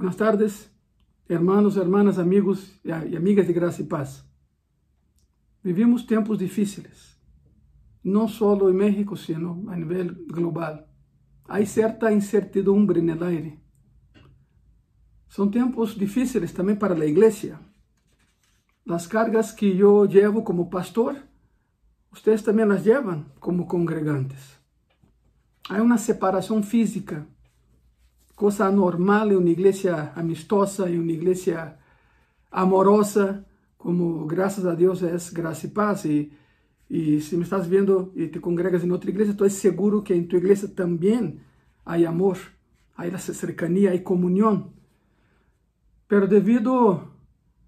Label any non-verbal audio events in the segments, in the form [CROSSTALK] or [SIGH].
Buenas tardes, hermanos, hermanas, amigos y amigas de graça e paz. Vivimos tempos difíceis, não só em México, sino a nível global. Há certa incertidumbre no aire. São tempos difíceis também para a igreja. As cargas que eu levo como pastor, vocês também las levam como congregantes. Há uma separação física cosa normal en una iglesia amistosa, en una iglesia amorosa, como gracias a Dios es gracia y paz. Y, y si me estás viendo y te congregas en otra iglesia, estoy seguro que en tu iglesia también hay amor, hay cercanía, hay comunión. Pero debido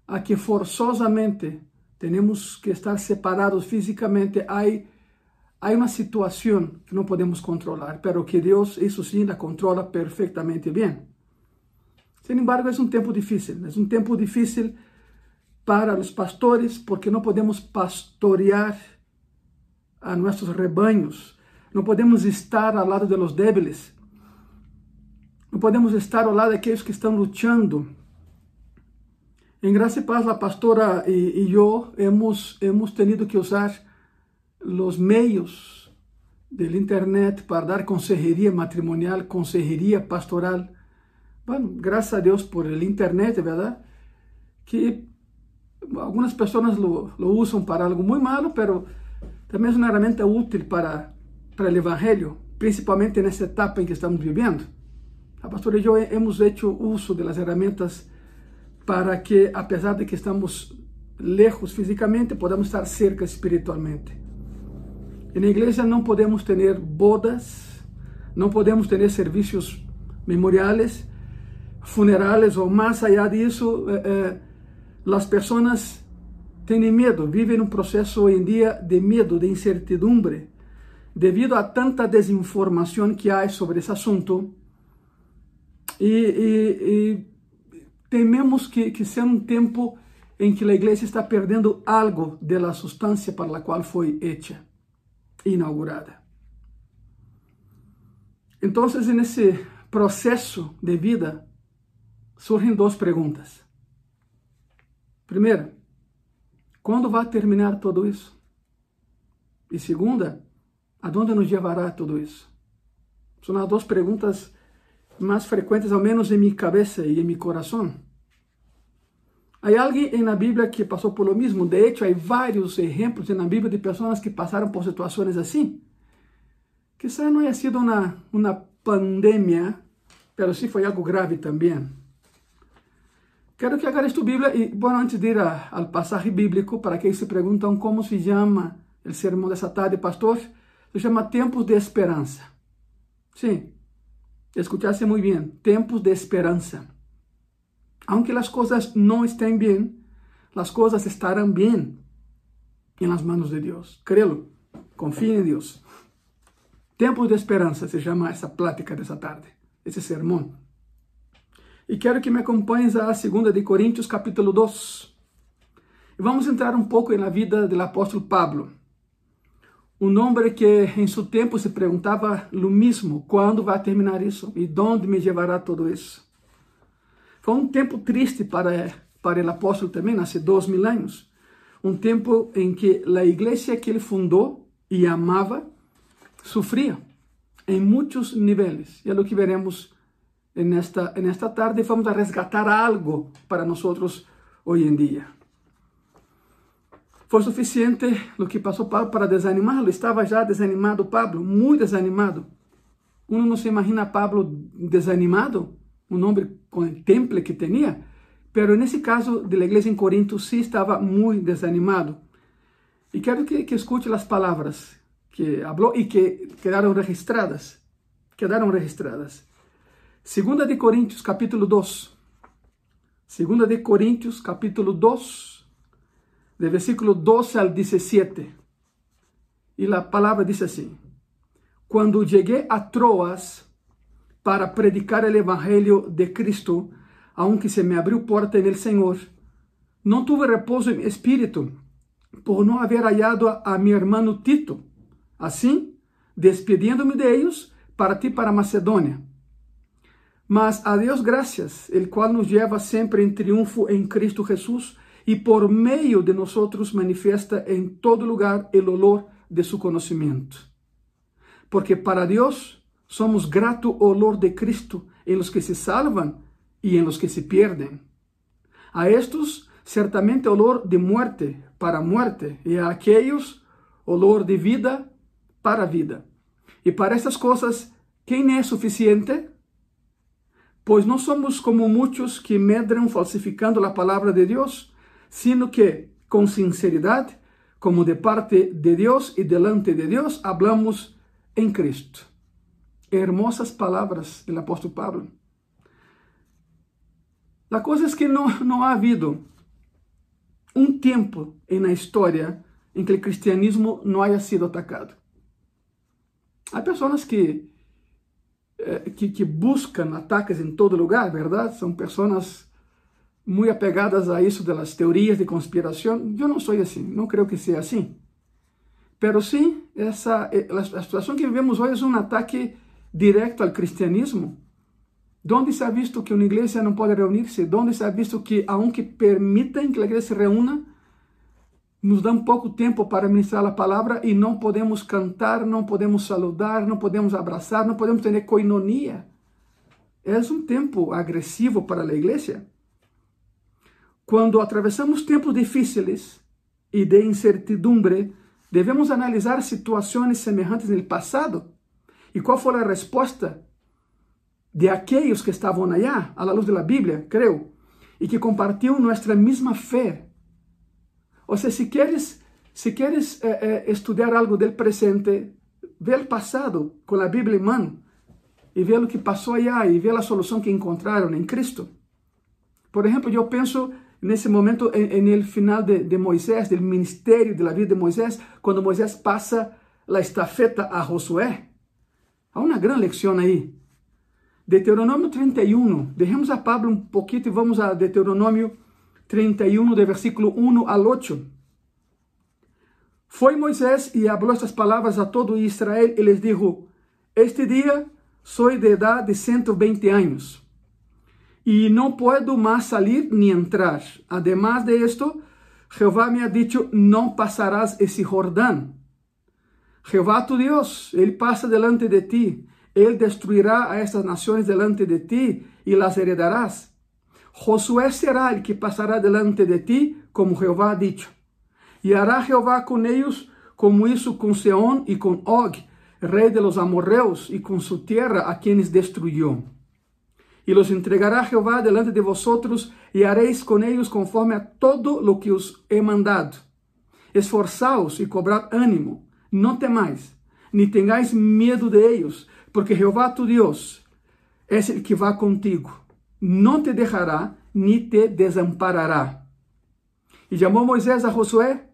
a que forzosamente tenemos que estar separados físicamente, hay Há uma situação que não podemos controlar, pero que Deus, isso sim, la controla perfeitamente bem. Sin embargo, é um tempo difícil, é um tempo difícil para os pastores, porque não podemos pastorear a nossos rebanhos, não podemos estar ao lado de los débiles, não podemos estar ao lado daqueles que estão lutando. Em graça e paz, a pastora e, e eu hemos, hemos tenido que usar los medios del Internet para dar consejería matrimonial, consejería pastoral. Bueno, gracias a Dios por el Internet, ¿verdad? Que algunas personas lo, usan para algo muy malo, pero también es una herramienta útil para, para el Evangelio, principalmente en esta etapa en que estamos viviendo. A pastora y yo hemos hecho uso de las herramientas para que, a pesar de que estamos lejos físicamente, podamos estar cerca espiritualmente. Na igreja não podemos ter bodas, não podemos ter serviços memoriales, funerales ou mais allá disso, eh, eh, as pessoas têm medo, vivem um processo hoje em dia de medo, de incertidumbre, devido a tanta desinformação que há sobre esse assunto. E, e, e tememos que, que seja um tempo em que a igreja está perdendo algo da substância para a qual foi hecha inaugurada. Então, nesse processo de vida, surgem duas perguntas. Primeira, quando vai terminar tudo isso? E segunda, aonde nos levará tudo isso? São as duas perguntas mais frequentes, ao menos em minha cabeça e em meu coração. Há alguém na Bíblia que passou por lo mesmo. De hecho, há vários exemplos na Bíblia de pessoas que passaram por situações assim. Quizá não haya sido uma, uma pandemia, mas sim foi algo grave também. Quero que agarres tu Bíblia e, bueno, antes de ir ao passagem bíblico, para aqueles que se perguntam como se chama o sermão dessa tarde, pastor, se chama Tempos de Esperança. Sim, escutaste muito bem, Tempos de Esperança. Aunque las cosas no estén bien, las cosas estarán bien en las manos de Dios. Créelo, confíe en Dios. Tempos de esperança se chama essa plática dessa tarde, esse sermão. E quero que me acompanhes a 2 de Coríntios, capítulo 2. E vamos entrar um pouco na vida do apóstolo Pablo. Um homem que em seu tempo se perguntava o mesmo, quando vai terminar isso e onde me levará todo isso. Foi um tempo triste para, para o apóstolo também, há dois mil anos. Um tempo em que a igreja que ele fundou e amava sofria em muitos níveis. E é o que veremos nesta, nesta tarde. Vamos a resgatar algo para nós hoje em dia. Foi suficiente o que passou Pablo para desanimá-lo. Estava já desanimado Pablo, muito desanimado. Uno não se imagina Pablo desanimado um homem com o temple que tinha, pero nesse caso de la em Corinto sí estava muito desanimado. E quero que, que as palavras que falou e que quedaram registradas. Quedaram registradas. Segunda de Coríntios, capítulo 2. Segunda de Coríntios, capítulo 2, de versículo 12 al 17. E a palavra diz assim: Quando cheguei a Troas, para predicar el Evangelio de Cristo, aunque se me abrió puerta en el Señor. No tuve reposo en mi espíritu por no haber hallado a, a mi hermano Tito. Assim, despidiendo-me de ellos, partí para Macedonia. Mas a Deus graças, el cual nos lleva sempre em triunfo em Cristo Jesus e por meio de nós manifesta em todo lugar o olor de su conhecimento. Porque para Deus somos grato olor de Cristo em los que se salvam e em los que se perdem. A estos certamente olor de muerte para muerte e a aqueles olor de vida para vida. E para estas coisas, quem é suficiente? Pois não somos como muitos que medram falsificando a palavra de Deus, sino que, com sinceridade, como de parte de Deus e delante de Deus, hablamos em Cristo. Hermosas palavras do apóstolo Pablo. A coisa é que não, não há havido um tempo na história em que o cristianismo não haya sido atacado. Há pessoas que eh, que, que buscam ataques em todo lugar, verdade? São pessoas muito apegadas a isso das teorias de conspiração. Eu não sou assim, não creio que seja assim. Pero sim, essa eh, a situação que vivemos hoje é um ataque direto ao cristianismo. Onde se ha visto que uma igreja não pode reunir-se? Onde se ha visto que, aunque permitam que a igreja se reúna, nos um pouco tempo para ministrar a palavra e não podemos cantar, não podemos saludar, não podemos abraçar, não podemos ter coinonia. É um tempo agressivo para a igreja. Quando atravessamos tempos difíceis e de incertidumbre, devemos analisar situações semelhantes no passado e qual foi a resposta de aqueles que estavam allá, à luz da Bíblia, creio, e que compartiam nossa mesma fé ou seja, se queres, se queres eh, eh, estudar algo del presente, vê o passado com a Bíblia em mão e vê o que passou allá e vê a solução que encontraram em Cristo. Por exemplo, eu penso nesse momento el final de, de Moisés, do ministério da vida de Moisés, quando Moisés passa a estafeta a Josué. Há uma grande lição aí. Deuteronômio 31. Deixemos a Pablo um pouquinho e vamos a Deuteronômio 31, de versículo 1 al 8. Foi Moisés e falou estas palavras a todo Israel e les dijo: Este dia soy de edad de 120 anos e não puedo mais salir ni entrar. Además de esto, Jehová me ha dicho: não pasarás esse Jordão. Jehová tu Deus, Ele passa delante de ti, Ele destruirá a estas nações delante de ti e las heredarás. Josué será el que pasará delante de ti, como Jehová ha dicho. Y hará Jehová con ellos como hizo con Seón y con Og, rey de los amorreos, y con su tierra a quienes destruyó. Y los entregará Jehová delante de vosotros, y haréis con ellos conforme a todo lo que os he mandado. Esforzaos y cobrad ánimo, no temáis, ni tengáis miedo de ellos, porque Jehová tu Dios es el que va contigo não te deixará ni te desamparará. E chamou Moisés a Josué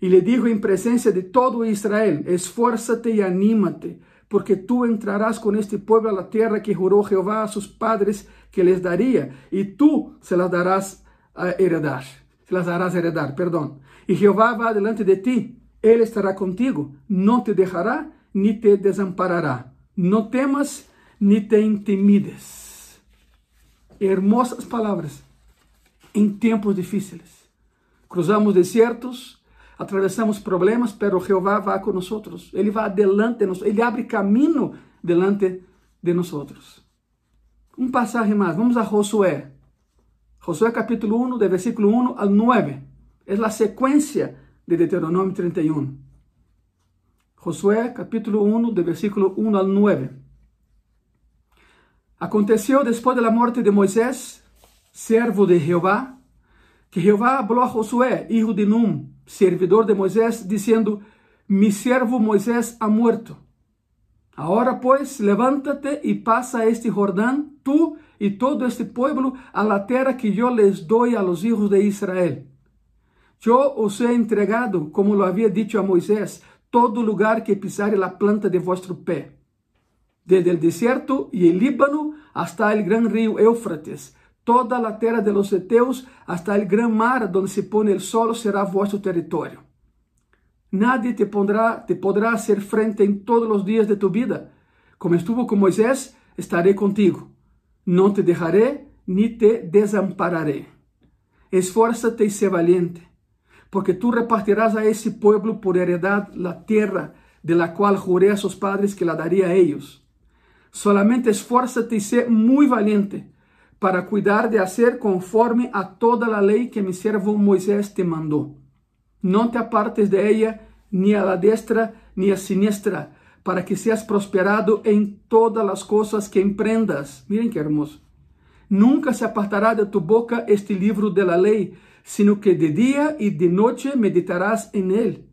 e lhe dijo em presença de todo Israel: Esfuérzate e anímate, porque tu entrarás com este pueblo a la tierra que jurou Jehová a sus padres que les daría, e tu se las darás a heredar. Se las darás a heredar, perdão. E Jehová va delante de ti, ele estará contigo, não te deixará ni te desamparará. Não temas ni te intimides hermosas palavras em tempos difíceis. Cruzamos desertos, atravessamos problemas, pero Jeová vai com nós. Ele vai adelante ele abre caminho delante de nós. Um passagem mais, vamos a Josué. Josué capítulo 1, de versículo 1 al 9. É a sequência de Deuteronômio 31. Josué capítulo 1, de versículo 1 al 9. Aconteceu depois da morte de Moisés, servo de Jeová, que Jeová falou a Josué, hijo de Num, servidor de Moisés, dizendo: Mi servo Moisés ha muerto. Agora, pois, levántate e passa este Jordão, tu e todo este pueblo, a la terra que eu les doy a los hijos de Israel. Eu os he entregado, como lo havia dicho a Moisés, todo lugar que pisare la planta de vuestro pé desde el desierto y el Líbano hasta el gran río Éufrates, toda la tierra de los Eteos hasta el gran mar donde se pone el sol será vuestro territorio. Nadie te, pondrá, te podrá hacer frente en todos los días de tu vida. Como estuvo con Moisés, estaré contigo. Não te deixaré ni te desampararé. Esfuérzate y sé valiente, porque tú repartirás a ese pueblo por heredad la tierra de la cual juré a sus padres que la daría a ellos. Solamente esfuérzate y sé muy valiente para cuidar de hacer conforme a toda la ley que mi siervo Moisés te mandó. No te apartes de ella ni a la destra ni a siniestra, para que seas prosperado en todas las cosas que emprendas. Miren qué hermoso. Nunca se apartará de tu boca este libro de la ley, sino que de día y de noche meditarás en él,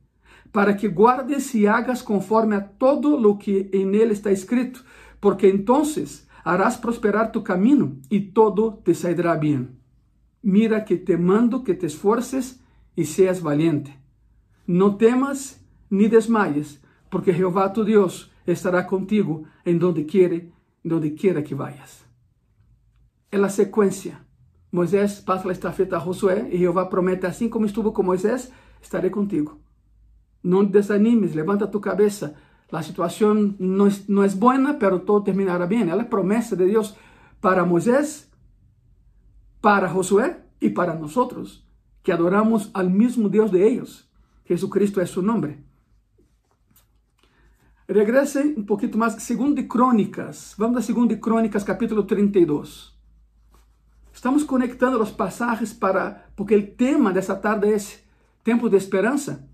para que guardes y hagas conforme a todo lo que en él está escrito, porque entonces harás prosperar tu camino y todo te saldrá bien. Mira que te mando que te esfuerces y seas valiente. No temas ni desmayes, porque Jehová tu Dios estará contigo en donde quiere, donde quiera que vayas. En la secuencia, Moisés pasa la estafeta a Josué y Jehová promete, así como estuvo con Moisés, estaré contigo. No desanimes, levanta tu cabeza. La situación no es, no es buena, pero todo terminará bien. Es la promesa de Dios para Moisés, para Josué y para nosotros, que adoramos al mismo Dios de ellos. Jesucristo es su nombre. Regrese um pouquinho mais, segundo de Crônicas. Vamos a segundo de Crônicas, capítulo 32. Estamos conectando os passagens para, porque o tema dessa tarde é esse, tempo de esperança.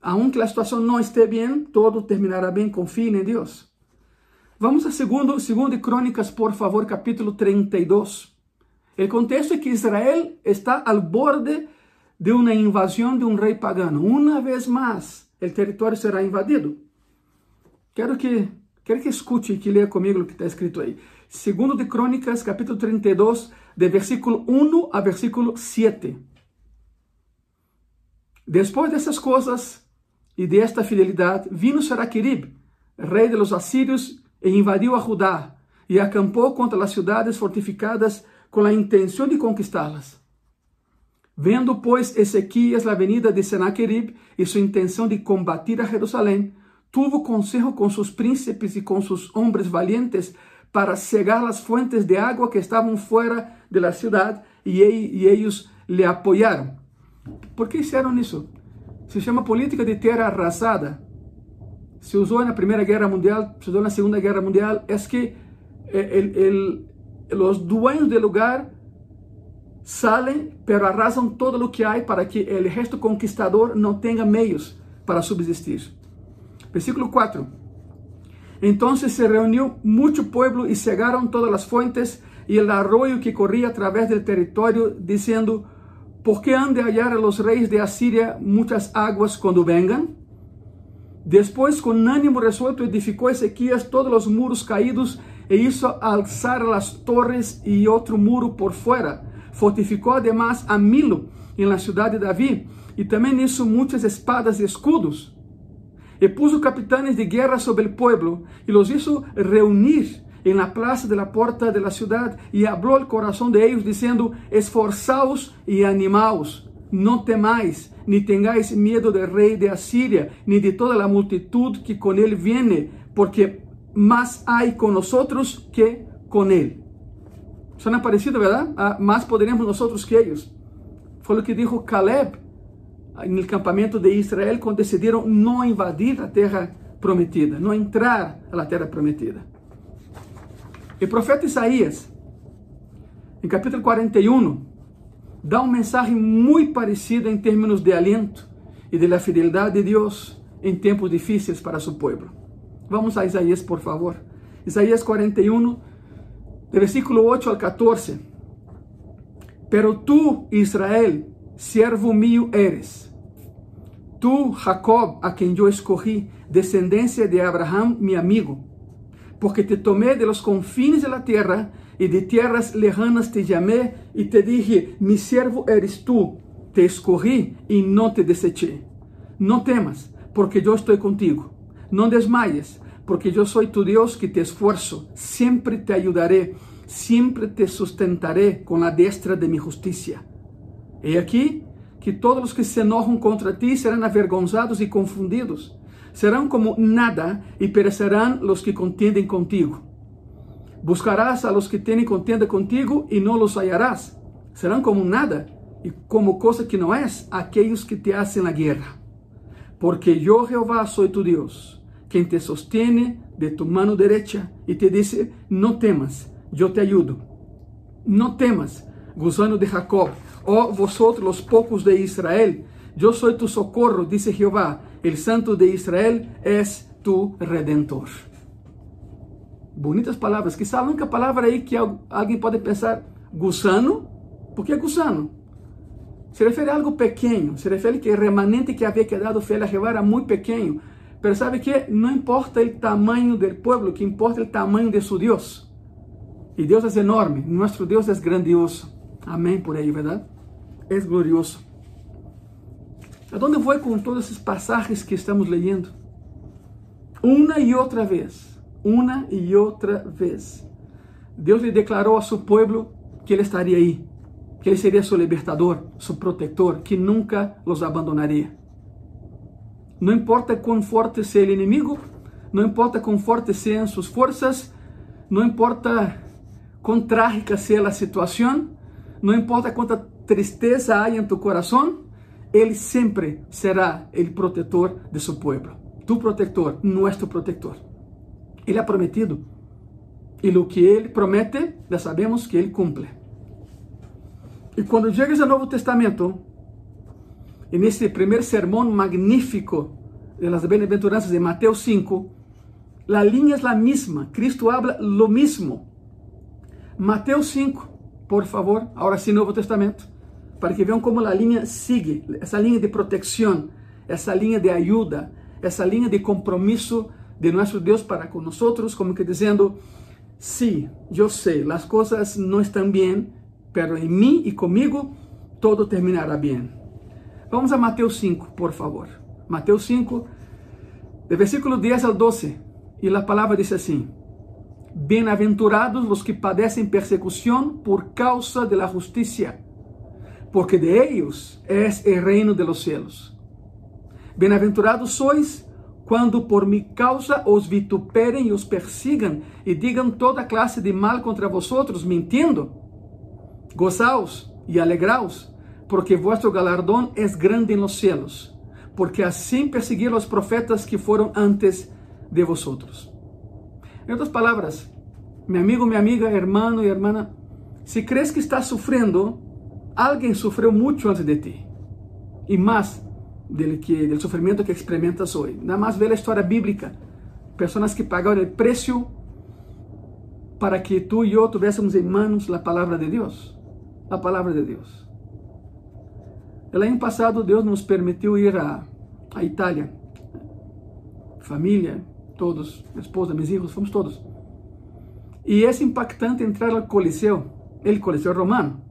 Aunque a situação não esteja bem, todo terminará bem, confie em Deus. Vamos a segundo, segundo Crônicas, por favor, capítulo 32. O contexto é que Israel está ao borde de uma invasão de um rei pagano. Uma vez mais, o território será invadido. Quero que, quero que escute e que leia comigo o que está escrito aí. Segundo de Crônicas, capítulo 32, de versículo 1 a versículo 7. Depois dessas coisas e desta fidelidade, vino Saraquirib, rei de los assírios, e invadiu a Judá, e acampou contra as cidades fortificadas com a intenção de conquistá-las. Vendo, pois, Ezequias a venida de Senaquerib e sua intenção de combater a Jerusalém, tuvo consejo con sus príncipes y con sus hombres valientes para cegar las fuentes de agua que estaban fuera de la ciudad y, y ellos le apoyaron. ¿Por qué hicieron eso? Se llama política de tierra arrasada. Se usó en la Primera Guerra Mundial, se usó en la Segunda Guerra Mundial. Es que el, el, los dueños lugar salen, pero arrasan todo lo que hay para que el ejército conquistador no tenga medios para subsistir. Versículo 4. Entonces se reunió mucho pueblo y cegaron todas las fuentes y el arroyo que corría a través del territorio, diciendo, ¿por qué han de hallar a los reyes de Asiria muchas aguas cuando vengan? Después, con ánimo resuelto, edificó Ezequías todos los muros caídos e hizo alzar las torres y otro muro por fuera. Fortificó además a Milo en la ciudad de David y también hizo muchas espadas y escudos. E puso capitanes de guerra sobre el pueblo y los hizo reunir en la plaza de la puerta de la ciudad y habló al corazón de ellos diciendo, esforzaos y animaos, no temáis, ni tengáis miedo del rey de Asiria, ni de toda la multitud que con él viene, porque más hay con nosotros que con él. Suena parecido, ¿verdad? Ah, más podremos nosotros que ellos. Fue lo que dijo Caleb no campamento de Israel quando decidiram não invadir a terra prometida, não entrar na terra prometida. O profeta Isaías, em capítulo 41, dá um mensagem muito parecido em termos de aliento e de la fidelidade de Deus em tempos difíceis para seu povo. Vamos a Isaías, por favor. Isaías 41, versículo 8 al 14. Pero tú, Israel, siervo mío eres Tú, Jacob, a quien yo escogí, descendencia de Abraham, mi amigo, porque te tomé de los confines de la tierra y de tierras lejanas te llamé y te dije, mi siervo eres tú, te escogí y no te deseché. No temas, porque yo estoy contigo. No desmayes, porque yo soy tu Dios que te esfuerzo. Siempre te ayudaré, siempre te sustentaré con la diestra de mi justicia. He aquí, que todos os que se enojam contra ti serão avergonzados e confundidos. Serão como nada e perecerão os que contendem contigo. Buscarás a los que tienen contienda contigo y no los hallarás. Serán como nada y como cosa que no es aquellos que te hacen la guerra. Porque yo Jehová soy tu Dios, quien te sostiene de tu mano derecha y te dice, no temas, yo te ayudo. No temas, gusano de Jacob, oh vosotros los pocos de Israel, yo soy tu socorro, dice Jehová, el santo de Israel es tu redentor. Bonitas palavras. Quizá a única palavra aí que alguém pode pensar, gusano, por que gusano? Se refere a algo pequeno, se refere que o remanente que havia quedado fiel a Jehová era muito pequeno. Mas sabe que não importa o tamanho do povo, que importa o tamanho de seu Deus. E Deus é enorme, nosso Deus é grandioso. Amém por aí, verdade? É glorioso. Aonde vou com todos esses passagens que estamos lendo? Uma e outra vez uma e outra vez. Deus lhe declarou a seu povo que ele estaria aí, que ele seria seu libertador, seu protetor, que nunca os abandonaria. Não importa quão forte seja o inimigo, não importa quão fortes sejam suas forças, não importa quão trágica seja a situação, não importa quanta tristeza há em tu coração, ele sempre será o protetor de seu povo. Tu protetor, nosso protetor. Ele é prometido. E o que ele promete, já sabemos que ele cumpre. E quando chegas ao Novo Testamento, nesse primeiro sermão magnífico de las bem-aventuranças de Mateus 5, a linha é a mesma. Cristo habla lo mismo. Mateus 5, por favor, agora sim Novo Testamento, para que vejam como a linha sigue, essa linha de proteção, essa linha de ajuda, essa linha de compromisso de nuestro Dios para con nosotros, como que diciendo, sí, yo sé, las cosas no están bien, pero en mí y conmigo todo terminará bien. Vamos a Mateo 5, por favor. Mateo 5, de versículo 10 al 12, y la palabra dice así, Bienaventurados los que padecen persecución por causa de la porque de ellos es el reino de los cielos. Bienaventurados sois quando por mi causa os vituperem e os persigam e digam toda classe de mal contra vosotros, mentindo. Gozaos e alegraos, porque vuestro galardão é grande los cielos, porque assim perseguiram os profetas que foram antes de vosotros. Em outras palavras, meu amigo, minha amiga, hermano e hermana, se crees que estás sofrendo, alguém sofreu muito antes de ti. E mais, del, que, del sufrimiento que experimentas hoy. Nada más ve la historia bíblica. Personas que pagaron el precio para que tú y yo tuviésemos en manos la palabra de Dios. La palabra de Dios. El año pasado Dios nos permitió ir a, a. Familia, todos, mi esposa, mis hijos, fomos todos. Y es impactante entrar al Coliseo, el Coliseo romano.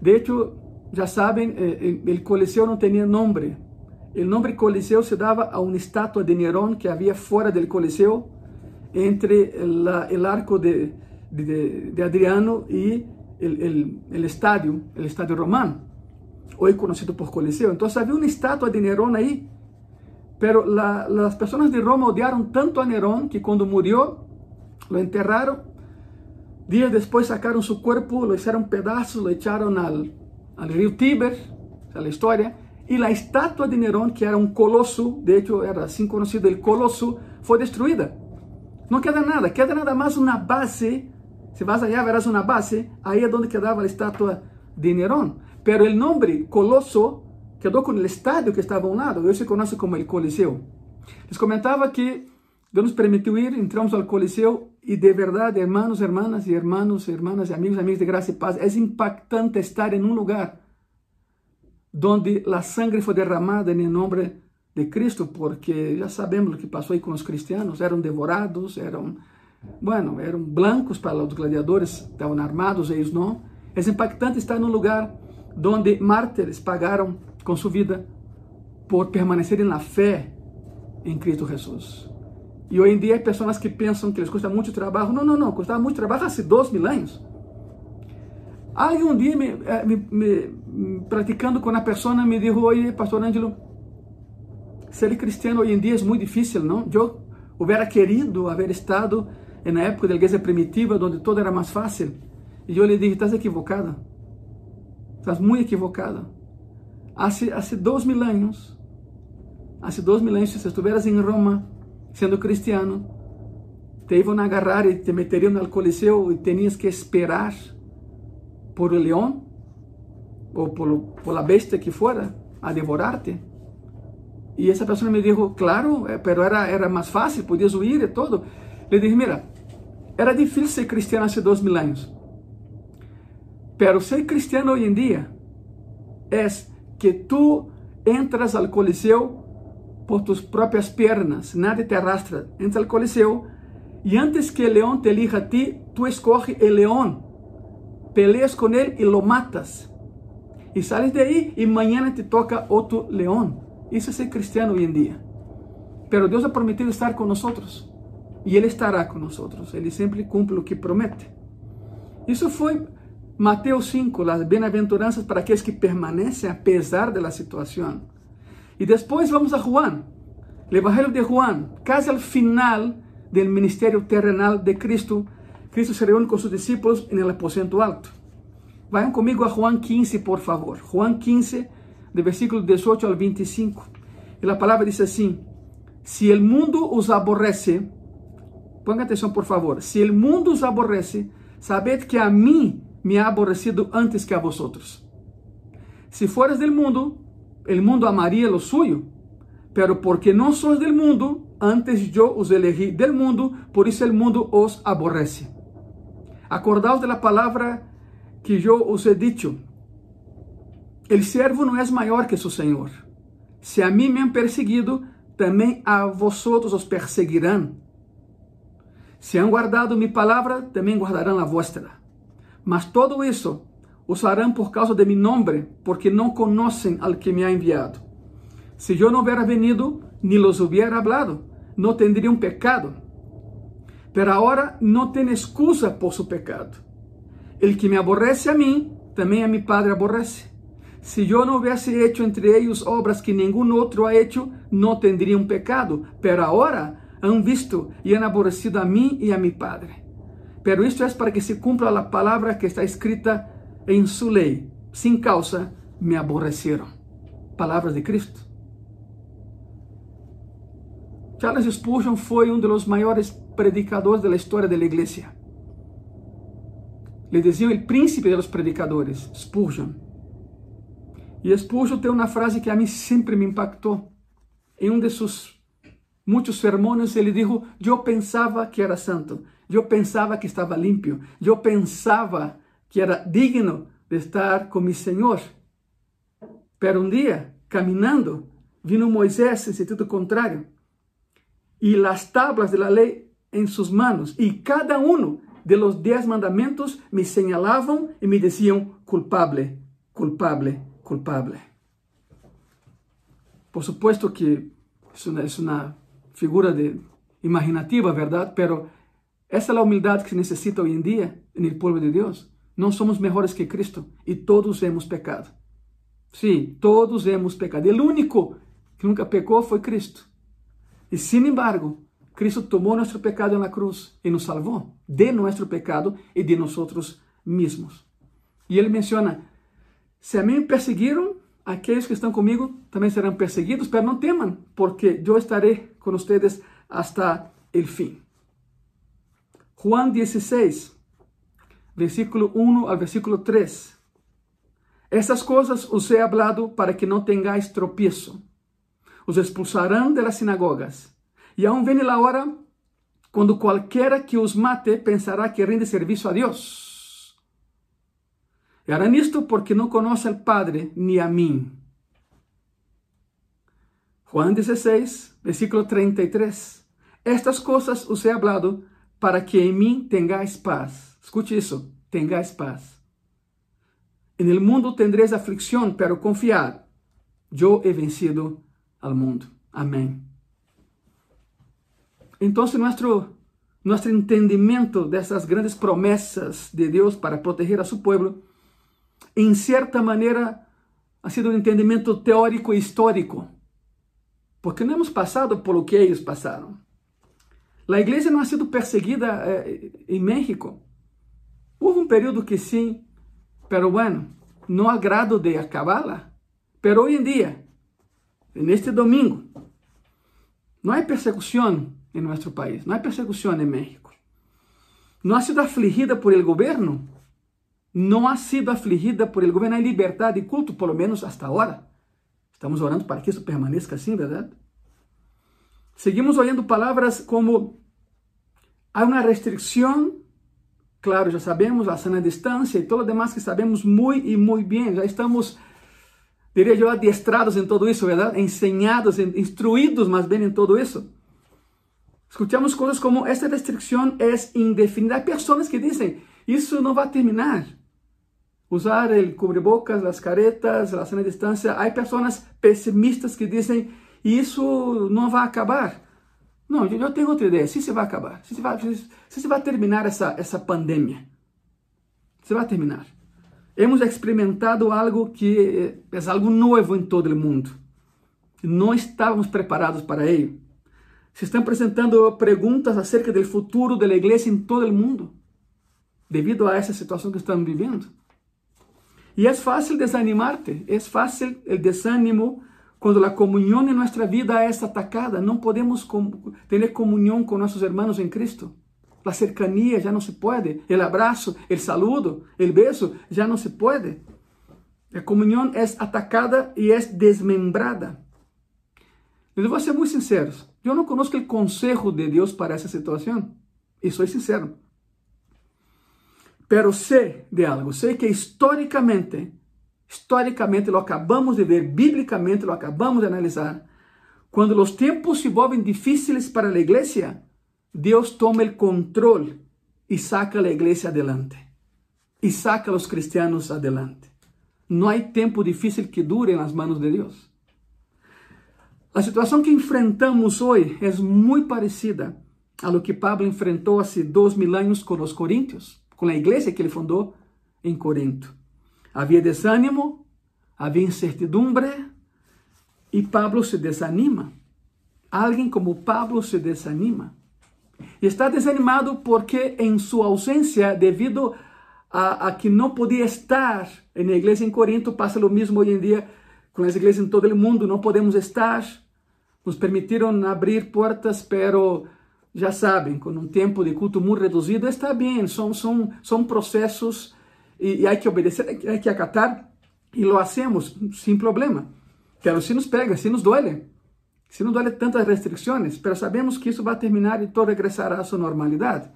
De hecho, ya saben, eh, el Coliseo no tenía nombre, o nome Coliseu se dava a uma estátua de Nerón que havia fora do Coliseu, entre o arco de, de, de, Adriano e o estádio, o estádio romano, hoje conhecido por Coliseu. Então havia uma estátua de Nerón aí, pero la, as pessoas de Roma odiaram tanto a Nerón que quando murió, lo enterraram. Dias depois sacaram seu corpo, lo hicieron pedaços, lo echaram al, al rio Tíber, essa é a história e a estátua de Nerón, que era um colosso, de hecho era assim conhecido el colosso, foi destruída. Não queda nada, queda nada mais uma base. Se vas allá verás uma base, aí é onde quedava a estátua de Nerón. Pero o nome colosso quedou com o estádio que estava a um lado, hoje se conhece como el Coliseu. Les comentava que Deus nos permitiu ir, entramos ao Coliseu e de verdade, hermanos, hermanas e hermanos, hermanas e amigos, amigos de graça e paz, é impactante estar em um lugar donde la sangre fue derramada en el nombre de Cristo, porque ya sabemos lo que pasó ahí con los cristianos, eran devorados, eran, bueno, eran blancos para los gladiadores, estaban armados, ellos no. Es impactante estar en un lugar donde mártires pagaron con su vida por permanecer en la fe en Cristo Jesús. E hoje em dia, há pessoas que pensam que les custa muito trabalho. Não, não, não. Custava muito trabalho há dois mil anos. Alguém um dia me, eh, me, me, a pessoa me disse, oi, pastor Ângelo, ser cristiano hoje em dia é muito difícil, não? Eu hubiera querido haber estado na época da igreja primitiva, onde todo era mais fácil. E eu lhe disse: estás equivocada. Estás muito equivocada. Há dois mil anos, há dois mil anos, se estuvieras em Roma, sendo cristiano, te iam agarrar e te meteriam no coliseu e tinhas que esperar por o leão ou por, por la bestia que fuera a devorarte. E essa pessoa me disse, claro, pero era, era mais fácil, podias huir e todo. Le dije, mira, era difícil ser cristiano há dois mil anos. Pero ser cristiano hoje em dia é que tu entras ao coliseu por tus próprias pernas, nada te arrastra. Entras ao coliseu e antes que o leão te elija a ti, tu escorre o leão, peleas com ele e lo matas. E sales de aí e amanhã te toca outro leão. Isso é ser cristiano hoje em dia. Pero Deus ha prometido estar conosco e Ele estará conosco. Ele sempre cumpre o que promete. Isso foi Mateus 5, as bem-aventuranças para aqueles que permanecem apesar da situação. E depois vamos a Juan, o Evangelho de Juan, quase ao final do ministério terrenal de Cristo. Cristo se reúne com seus discípulos no aposento alto. Vayan comigo a Juan 15, por favor. Juan 15, de versículo 18 al 25. E a palavra diz assim: Se o mundo os aborrece, ponga atenção por favor. Se o mundo os aborrece, sabed que a mim me ha aborrecido antes que a vosotros. Se fores del mundo, el mundo amaria lo suyo, pero porque não sois del mundo, antes eu os elegí del mundo, por isso el mundo os aborrece. Acordaos de la palavra que eu os he dicho. El servo não é maior que seu senhor. Se a mim me han perseguido, também a vosotros os perseguirão. Se han guardado mi palavra, também guardarão a vuestra. Mas todo isso os harão por causa de mi nome, porque não conhecem al que me ha enviado. Se eu não hubiera venido, ni los hubiera hablado, não tendrían pecado. Pero agora não tem excusa por su pecado. El que me aborrece a mim, também a mi Padre aborrece. Se eu não houvesse hecho entre eles obras que nenhum outro ha hecho, não tendrían pecado. Pero agora han visto e han aborrecido a mim e a mi Padre. Pero isto é para que se cumpra a palavra que está escrita em sua lei. Sem causa me aborreceram. Palavras de Cristo. Charles Spurgeon foi um dos maiores predicadores da história da igreja. Le diziam o príncipe dos predicadores, Spurgeon. E Spurgeon tem uma frase que a mim sempre me impactou. Em um de seus muitos sermões, ele disse: Eu pensava que era santo, eu pensava que estava limpo, eu pensava que era digno de estar com meu Senhor. Pero um dia, caminhando, vino Moisés em sentido contrário e as tablas da lei em suas manos, e cada um de los dez mandamentos me señalavam e me diziam culpable, culpable, culpable. Por supuesto que é uma, é uma figura de, imaginativa, verdade? Pero essa é a humildade que se necessita hoje em dia no povo de Deus. Não somos melhores que Cristo e todos hemos pecado. Sim, todos hemos pecado. O único que nunca pecou foi Cristo. E, sin embargo, Cristo tomou nosso pecado na cruz e nos salvou de nosso pecado e de nós mesmos. E ele menciona: se a mim perseguiram, aqueles que estão comigo também serão perseguidos, mas não temam, porque eu estarei com vocês hasta o fim. Juan 16, versículo 1 ao versículo 3. Essas coisas os he hablado para que não tengáis tropiezo. Os expulsarão de las sinagogas. E aún vem a hora quando qualquer que os mate pensará que rende serviço a Deus. E harán isto porque não conhece al Padre ni a mim. Juan 16, versículo 33. Estas coisas os he hablado para que em mim tengáis paz. Escute isso, tengáis paz. En el mundo tendréis aflicción, pero confiad, yo he vencido al mundo. Amém. Então, nosso nosso entendimento dessas grandes promessas de Deus para proteger a seu povo, em certa maneira, ha sido um entendimento teórico e histórico, porque não hemos passado por o que eles passaram. A igreja não ha sido perseguida eh, em México. Houve um período que sim, pero bueno, não há grado de acabá-la. Pero hoje em dia, neste domingo, não há persecução em nosso país, não há persecução em México. Não ha sido afligida por el governo, não ha sido afligida por el governo, há liberdade de culto, pelo menos hasta agora. Estamos orando para que isso permaneça assim, verdade? Seguimos oyendo palavras como há uma restrição, claro, já sabemos, a sana distância e todo o demás que sabemos muito e muito bem, já estamos, diria eu, adiestrados em todo isso, verdade? Enseñados, instruídos mais bem em todo isso. Escutamos coisas como esta restrição é indefinida. Há pessoas que dizem, isso não vai terminar. Usar o cobrebocas, as caretas, a sana distância. Há pessoas pessimistas que dizem, isso não vai acabar. Não, eu tenho outra ideia. Se se vai acabar, se se vai, se se vai terminar essa, essa pandemia, se vai terminar. Hemos experimentado algo que é algo novo em todo o mundo. Não estávamos preparados para ele. Se estão apresentando perguntas acerca do futuro da igreja em todo o mundo, devido a essa situação que estamos vivendo. E é fácil desanimar-te, é fácil o desânimo quando a comunhão em nossa vida é atacada, não podemos ter comunhão com nossos irmãos em Cristo. A cercania já não se pode, o abraço, o saludo, o beso já não se pode. A comunhão é atacada e é desmembrada. Eu vou ser muito sincero. Eu não conosco o consejo de Deus para essa situação. E sou sincero. Pero sei de algo. Sei que historicamente Historicamente, lo acabamos de ver, bíblicamente lo acabamos de analisar. Quando os tempos se volvem difíceis para a igreja, Deus toma o controle e saca a igreja adelante. E saca os cristianos adelante. Não há tempo difícil que dure nas mãos de Deus. A situação que enfrentamos hoje é muito parecida a lo que Pablo enfrentou há dois mil anos com os coríntios, com a igreja que ele fundou em Corinto. Havia desânimo, havia incertidumbre e Pablo se desanima. Alguém como Pablo se desanima. E está desanimado porque em sua ausência, devido a, a, que não podia estar na igreja em Corinto, passa o mesmo hoje em dia com as igrejas em todo o mundo, não podemos estar. Nos permitiram abrir portas, pero já sabem, com um tempo de culto muito reduzido, está bem, são, são, são processos e, e há que obedecer, há que acatar, e lo hacemos sem problema. Pero se nos pega, se nos duele, se nos duele tantas restrições, pero sabemos que isso vai terminar e todo regressará à sua normalidade.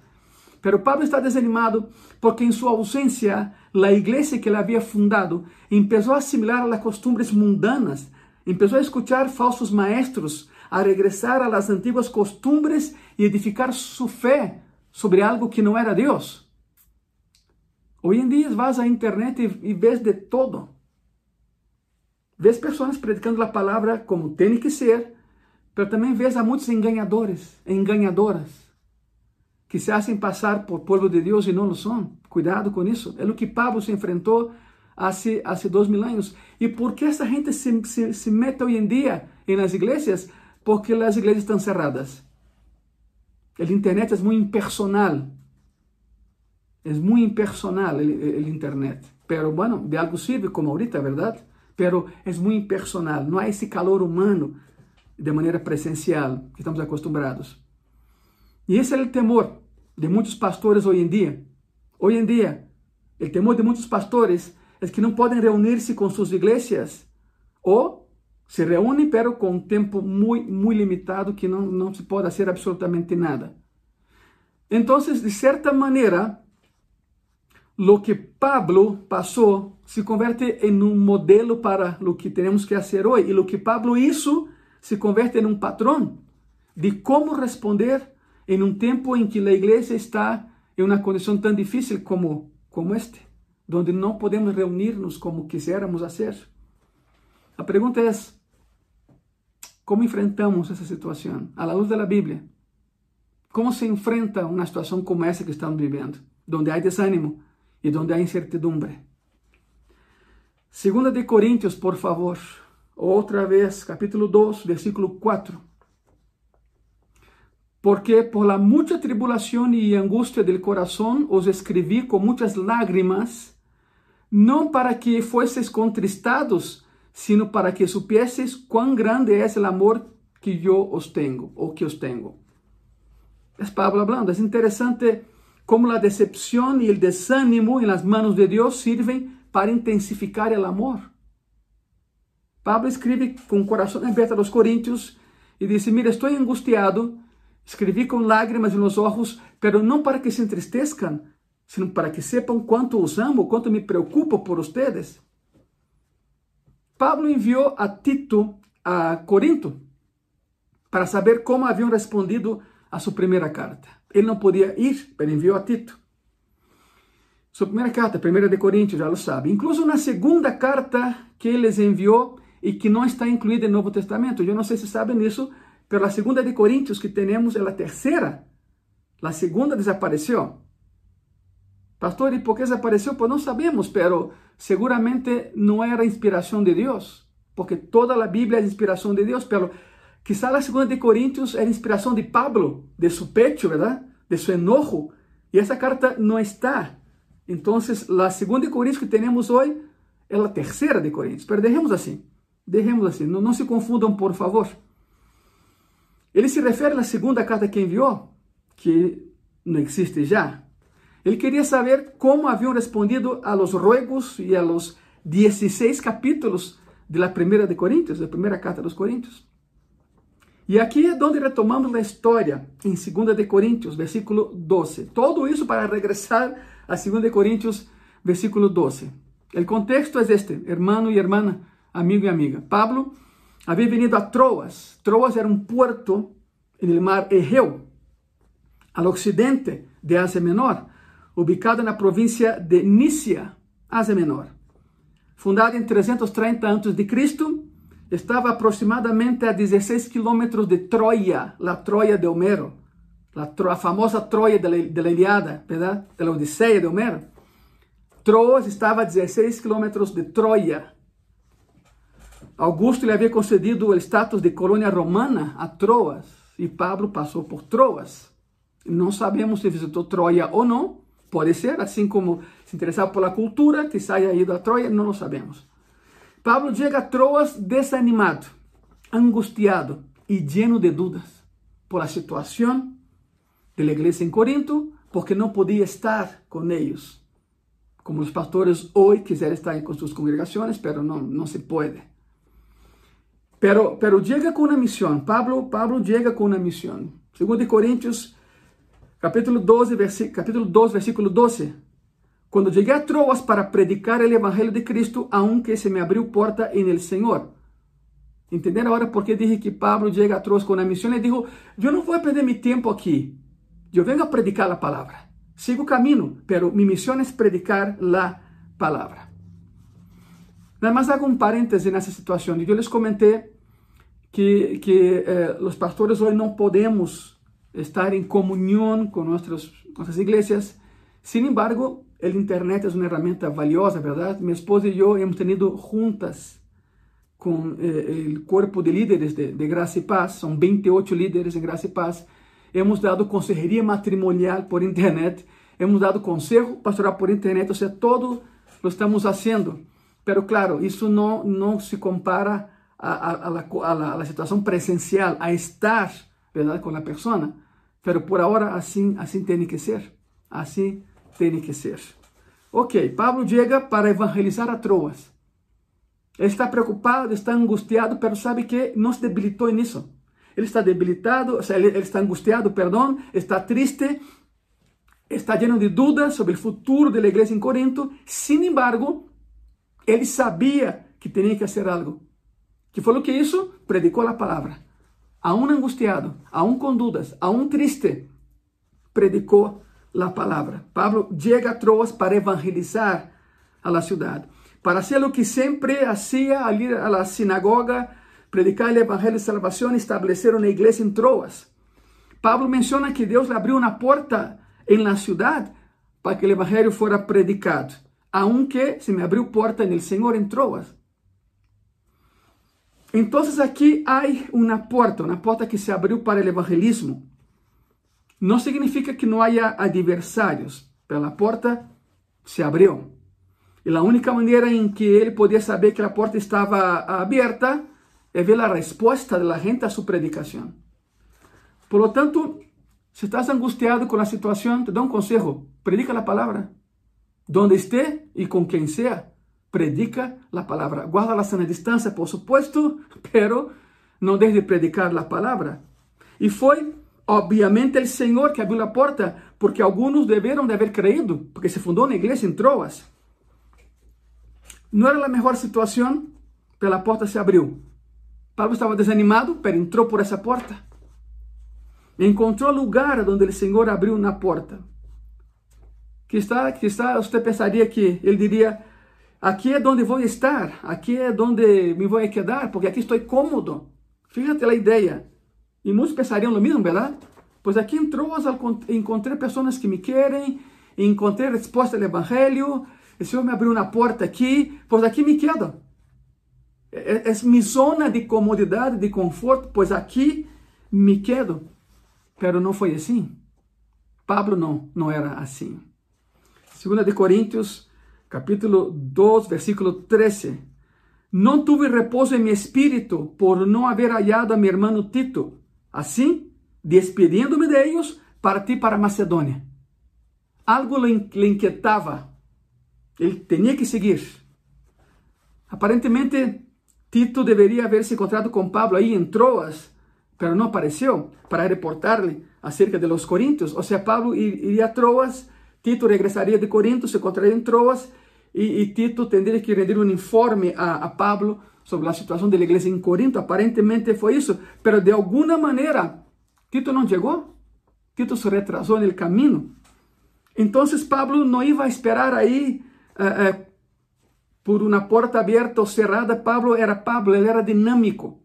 Pero Pablo está desanimado porque em sua ausência, a igreja que ele havia fundado começou a assimilar as costumbres mundanas, começou a escutar falsos maestros, a regressar a las antiguas costumbres e edificar sua fé sobre algo que não era Deus. Hoje em dia vas à internet e vês de todo. Vês pessoas predicando a palavra como tem que ser, mas também vês a muitos enganadores, enganadoras, que se hacen passar por povo de Deus e não lo são. Cuidado com isso. É o que Pablo se enfrentou há dois mil anos. E por que essa gente se, se, se mete hoje em dia nas igrejas? Porque as igrejas estão cerradas. A internet é muito impersonal. Es muy impersonal el, Internet. Pero bueno, de algo sirve como ahorita, ¿verdad? Pero es muy impersonal. No hay ese calor humano de manera presencial que estamos acostumbrados. E esse é o temor de muitos pastores hoje em dia. Hoje em dia, o temor de muitos pastores é que não podem reunir-se com suas igrejas ou se reúnem, pero com um tempo muito, muito limitado que não, não se pode fazer absolutamente nada. Então, de certa maneira, lo que Pablo passou se converte em um modelo para o que temos que fazer hoje. E lo que Pablo hizo se converte em um patrão de como responder em um tempo em que a igreja está em uma condição tão difícil como, como este, onde não podemos reunir-nos como quisiéramos fazer. A pergunta é: como enfrentamos essa situação? À luz da Bíblia, como se enfrenta uma situação como essa que estamos vivendo, onde há desânimo, e donde há incertidumbre. Segunda de Coríntios, por favor, outra vez, capítulo 2, versículo 4. porque por la mucha tribulación y angustia del corazón os escribí con muchas lágrimas, no para que fueseis contristados, sino para que supieseis cuán grande es el amor que yo os tengo, o que os tengo. Es Pablo hablando. Es interesante cómo la decepción y el desánimo en las manos de Dios sirven para intensificar el amor. Pablo escribe con corazón abierto a los Corintios y dice, mira, estoy angustiado, escribí con lágrimas en los ojos, pero no para que se entristezcan, sino para que sepan cuánto os amo, cuánto me preocupo por ustedes. Pablo enviou a Tito a Corinto para saber como haviam respondido a sua primeira carta. Ele não podia ir, mas enviou a Tito. Sua primeira carta, primeira de Coríntios, já lo sabe. Incluso na segunda carta que ele enviou e que não está incluída no Novo Testamento. Eu não sei se sabem disso, mas a segunda de Coríntios que temos é a terceira. A segunda desapareceu. Pastor, e por que desapareceu? Pues não sabemos, pero seguramente não era inspiração de Deus, porque toda a Bíblia é inspiração de Deus, pero Quizá a segunda de Coríntios era inspiração de Pablo, de su pecho, ¿verdad? De su enojo. E essa carta não está. Então, a segunda de Coríntios que temos hoje é a terceira de Coríntios. Pero assim. Dejemos assim. Não, se confundam, por favor. Ele se refere à segunda carta que enviou, que não existe já. Ele queria saber como haviam respondido a los ruegos e a los 16 capítulos de la primeira de Coríntios, da primeira carta dos Coríntios. E aqui é onde retomamos a história, em 2 de Coríntios, versículo 12. Todo isso para regressar a 2 de Coríntios, versículo 12. O contexto é este, hermano e hermana, amigo e amiga. Pablo havia venido a Troas. Troas era um porto no mar Egeu, ao ocidente de Ásia Menor, ubicado na província de Nícia, Ásia Menor. Fundada em 330 a.C., estava aproximadamente a 16 quilômetros de Troia, a Troia de Homero, a, famosa Troia da Ilíada, da Odisseia de Homero. Troas estava a 16 quilômetros de Troia. Augusto lhe havia concedido o status de colônia romana a Troas e Pablo passou por Troas. Não sabemos se visitou Troia ou não, pode ser, assim como se interessava pela cultura, que saia ido a Troia, não sabemos. Pablo chega a Troas desanimado, angustiado e lleno de dudas por a situação da igreja em Corinto, porque não podia estar com eles. Como os pastores hoje quiserem estar com suas congregações, pero não, não se pode. Pero, pero chega com uma missão. Pablo, Pablo chega com uma missão. Segundo Coríntios, capítulo 12, capítulo 2, versículo 12. Quando cheguei a Troas para predicar o Evangelho de Cristo, aunque se me abriu porta em el Senhor. Entenderam agora por que dije que Pablo chega a Troas com a missão? Ele disse: Eu não vou perder meu tempo aqui. Eu venho a predicar a palavra. Sigo o caminho, pero mi missão é predicar a palavra. Nada mais hago um parêntese nessa situação. Eu les comentei que, que eh, os pastores hoje não podemos estar em comunhão com nossas, nossas igrejas. Sin embargo, El Internet es una herramienta valiosa, ¿verdad? Mi esposa y yo hemos tenido juntas con eh, el cuerpo de líderes de, de Gracia y Paz, son 28 líderes en Gracia y Paz. Hemos dado consejería matrimonial por Internet, hemos dado consejo pastoral por Internet, o sea, todo lo estamos haciendo. Pero claro, isso não, não se compara a, a, a, a, a situação presencial, a estar ¿verdad? com a pessoa. Pero por agora assim, assim tem que ser. Assim tem que ser. Ok, Pablo chega para evangelizar a Troas. Ele está preocupado, está angustiado, pero sabe que não se debilitou nisso. Ele está debilitado, ele, está angustiado, perdão, está triste, está lleno de dúvidas sobre o futuro da igreja em Corinto. Sin embargo, ele sabia que tinha que fazer algo. Que foi o que isso? Predicou a palavra. A um angustiado, a um com dúvidas, a um triste, predicou la palabra. Pablo llega a Troas para evangelizar a la ciudad, para hacer lo que siempre hacía al ir a la sinagoga, predicar el evangelio de salvación, establecer una iglesia en Troas. Pablo menciona que Deus le abriu uma porta en la ciudad para que el evangelio fuera predicado, aunque se me abriu porta en el Señor en Troas. Entonces aquí hay una puerta, una puerta que se abriu para el evangelismo. Não significa que não haya adversários. Pela porta se abriu. E a única maneira em que ele podia saber que a porta estava aberta é ver a resposta da gente a sua predicação. Por lo tanto, se estás angustiado com a situação, te dou um conselho: predica a palavra. Donde esté e com quem seja, predica a palavra. Guarda a sana distância, por supuesto, [LAUGHS] pero não deixe de predicar a palavra. E foi, obviamente, o Senhor que abriu a porta, porque alguns deveram de haver creído, porque se fundou uma igreja em Troas. Não era a melhor situação, pela porta se abriu. Pablo estava desanimado, pero entrou por essa porta. Encontrou lugar onde o Senhor abriu na porta. Que está, que está, você pensaria que ele diria: aqui é onde vou estar, aqui é onde me vou quedar, porque aqui estou cômodo. Fíjate a ideia. E muitos pensariam o mesmo, verdade? Pois aqui em Troas encontrei pessoas que me querem, encontrei resposta do Evangelho, o Senhor me abriu uma porta aqui, pois aqui me quedo. É minha zona de comodidade, de conforto, pois aqui me quedo. Pero não foi assim. Pablo não, não era assim. 2 de Coríntios, capítulo 2, versículo 13. Não tive repouso em meu espírito por não haver hallado a meu irmão Tito. Assim, despedindo-me de eles, parti para Macedônia. Algo lhe inquietava ele tinha que seguir. Aparentemente, Tito deveria haber se encontrado com Pablo aí em Troas, mas não apareceu para reportar-lhe acerca de los Coríntios. Ou seja, Pablo iria a Troas, Tito regressaria de Corinto, se encontraria em Troas, e, e Tito teria que render um informe a, a Pablo sobre a situação da igreja em Corinto. Aparentemente foi isso, mas de alguma maneira Tito não chegou. Tito se retrasou no caminho. Então Pablo não ia esperar aí uh, uh, por uma porta aberta ou cerrada, Pablo era Pablo, ele era dinâmico.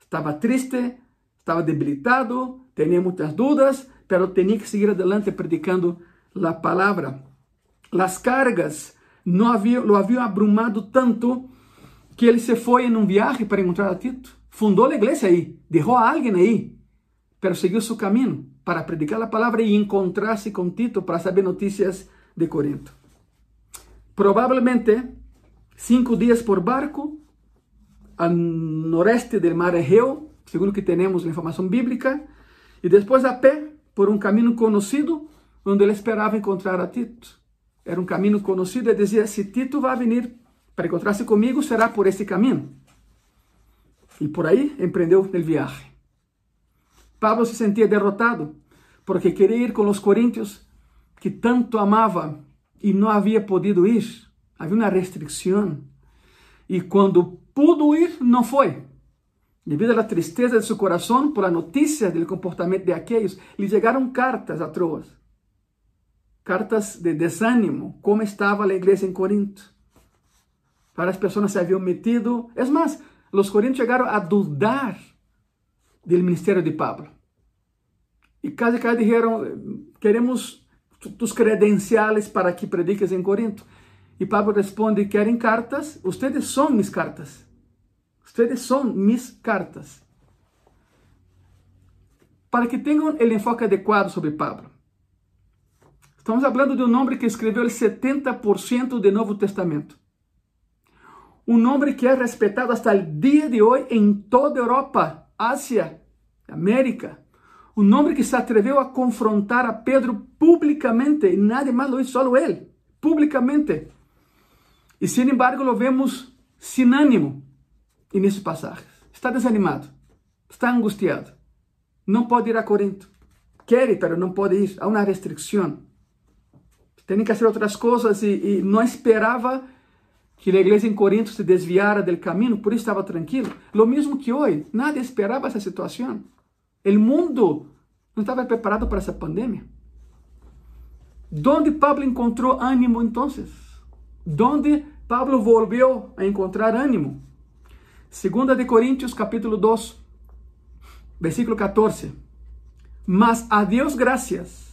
Estava triste, estava debilitado, tinha muitas dúvidas, mas tinha que seguir adelante predicando a palavra. As cargas não havia, lo haviam abrumado tanto que ele se foi em um viagem para encontrar a Tito. Fundou a igreja aí, deixou a alguém aí, mas seguiu seu caminho para predicar a palavra e encontrar-se com Tito para saber notícias de Corinto. Provavelmente cinco dias por barco ao noreste do mar Egeo, segundo que temos a informação bíblica, e depois a pé por um caminho conhecido, onde ele esperava encontrar a Tito. Era um caminho conhecido e dizia: se Tito vai vir para encontrar-se comigo, será por esse caminho. E por aí empreendeu o viagem. Pablo se sentia derrotado porque queria ir com os coríntios que tanto amava e não havia podido ir. Havia uma restrição. E quando pudo ir, não foi. Devido à tristeza de seu coração por a notícia do comportamento de aqueles, lhe chegaram cartas a Troas. Cartas de desânimo, como estava a igreja em Corinto. Várias pessoas se haviam metido. É mais, os coríntios chegaram a dudar do ministério de Pablo. E quase que disseram: queremos tus credenciales para que prediques em Corinto. E Pablo responde: Querem cartas? Ustedes são mis cartas. Ustedes são mis cartas. Para que tenham o enfoque adequado sobre Pablo. Estamos falando de um homem que escreveu o 70% do Novo Testamento. Um homem que é respeitado até o dia de hoje em toda a Europa, Ásia, América. Um homem que se atreveu a confrontar a Pedro publicamente, e nadie mais lo hizo, solo ele, publicamente. E, sin embargo, lo vemos sin ânimo nesse passagem. Está desanimado, está angustiado, não pode ir a Corinto. Quer, mas não pode ir, há uma restrição. Tem que fazer outras coisas e, e não esperava que a igreja em Corinto se desviara do caminho, por isso estava tranquilo. Lo mesmo que hoje, nadie esperava essa situação. O mundo não estava preparado para essa pandemia. Donde Pablo encontrou ânimo então? Donde Pablo volvió a encontrar ânimo? Segunda de Coríntios, capítulo 2, versículo 14. Mas a Deus gracias,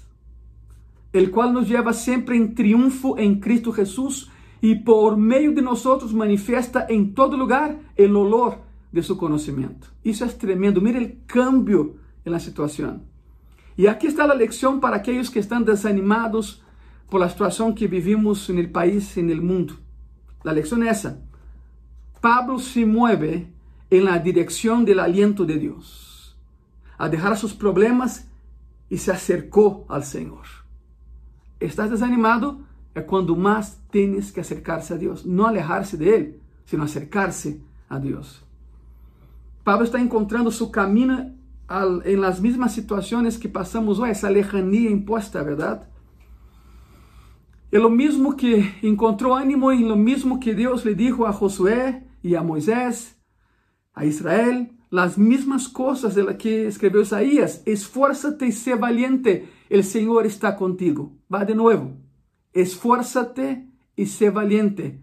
el cual nos lleva sempre em triunfo em Cristo Jesús e por meio de nós manifesta em todo lugar el olor de su conhecimento. Isso é tremendo. Mira o cambio na situação. E aqui está a lição para aqueles que estão desanimados por la situação que vivimos no país e no mundo. A lição é essa. Pablo se mueve em la direção del aliento de Deus, a deixar seus problemas e se acercou ao Senhor. Estás desanimado? É quando mais tens que acercar-se a Deus, não alejar-se de Ele, sino acercar-se a Deus. Pablo está encontrando seu caminho em las mismas situações que passamos hoje, essa lejania imposta, verdade? É o mesmo que encontrou ânimo e o mesmo que Deus lhe dijo a Josué e a Moisés, a Israel, as mesmas coisas de que escreveu Isaías. Esfuérzate e sé valiente, el Senhor está contigo. Va de novo. Esfuérzate e sé valiente,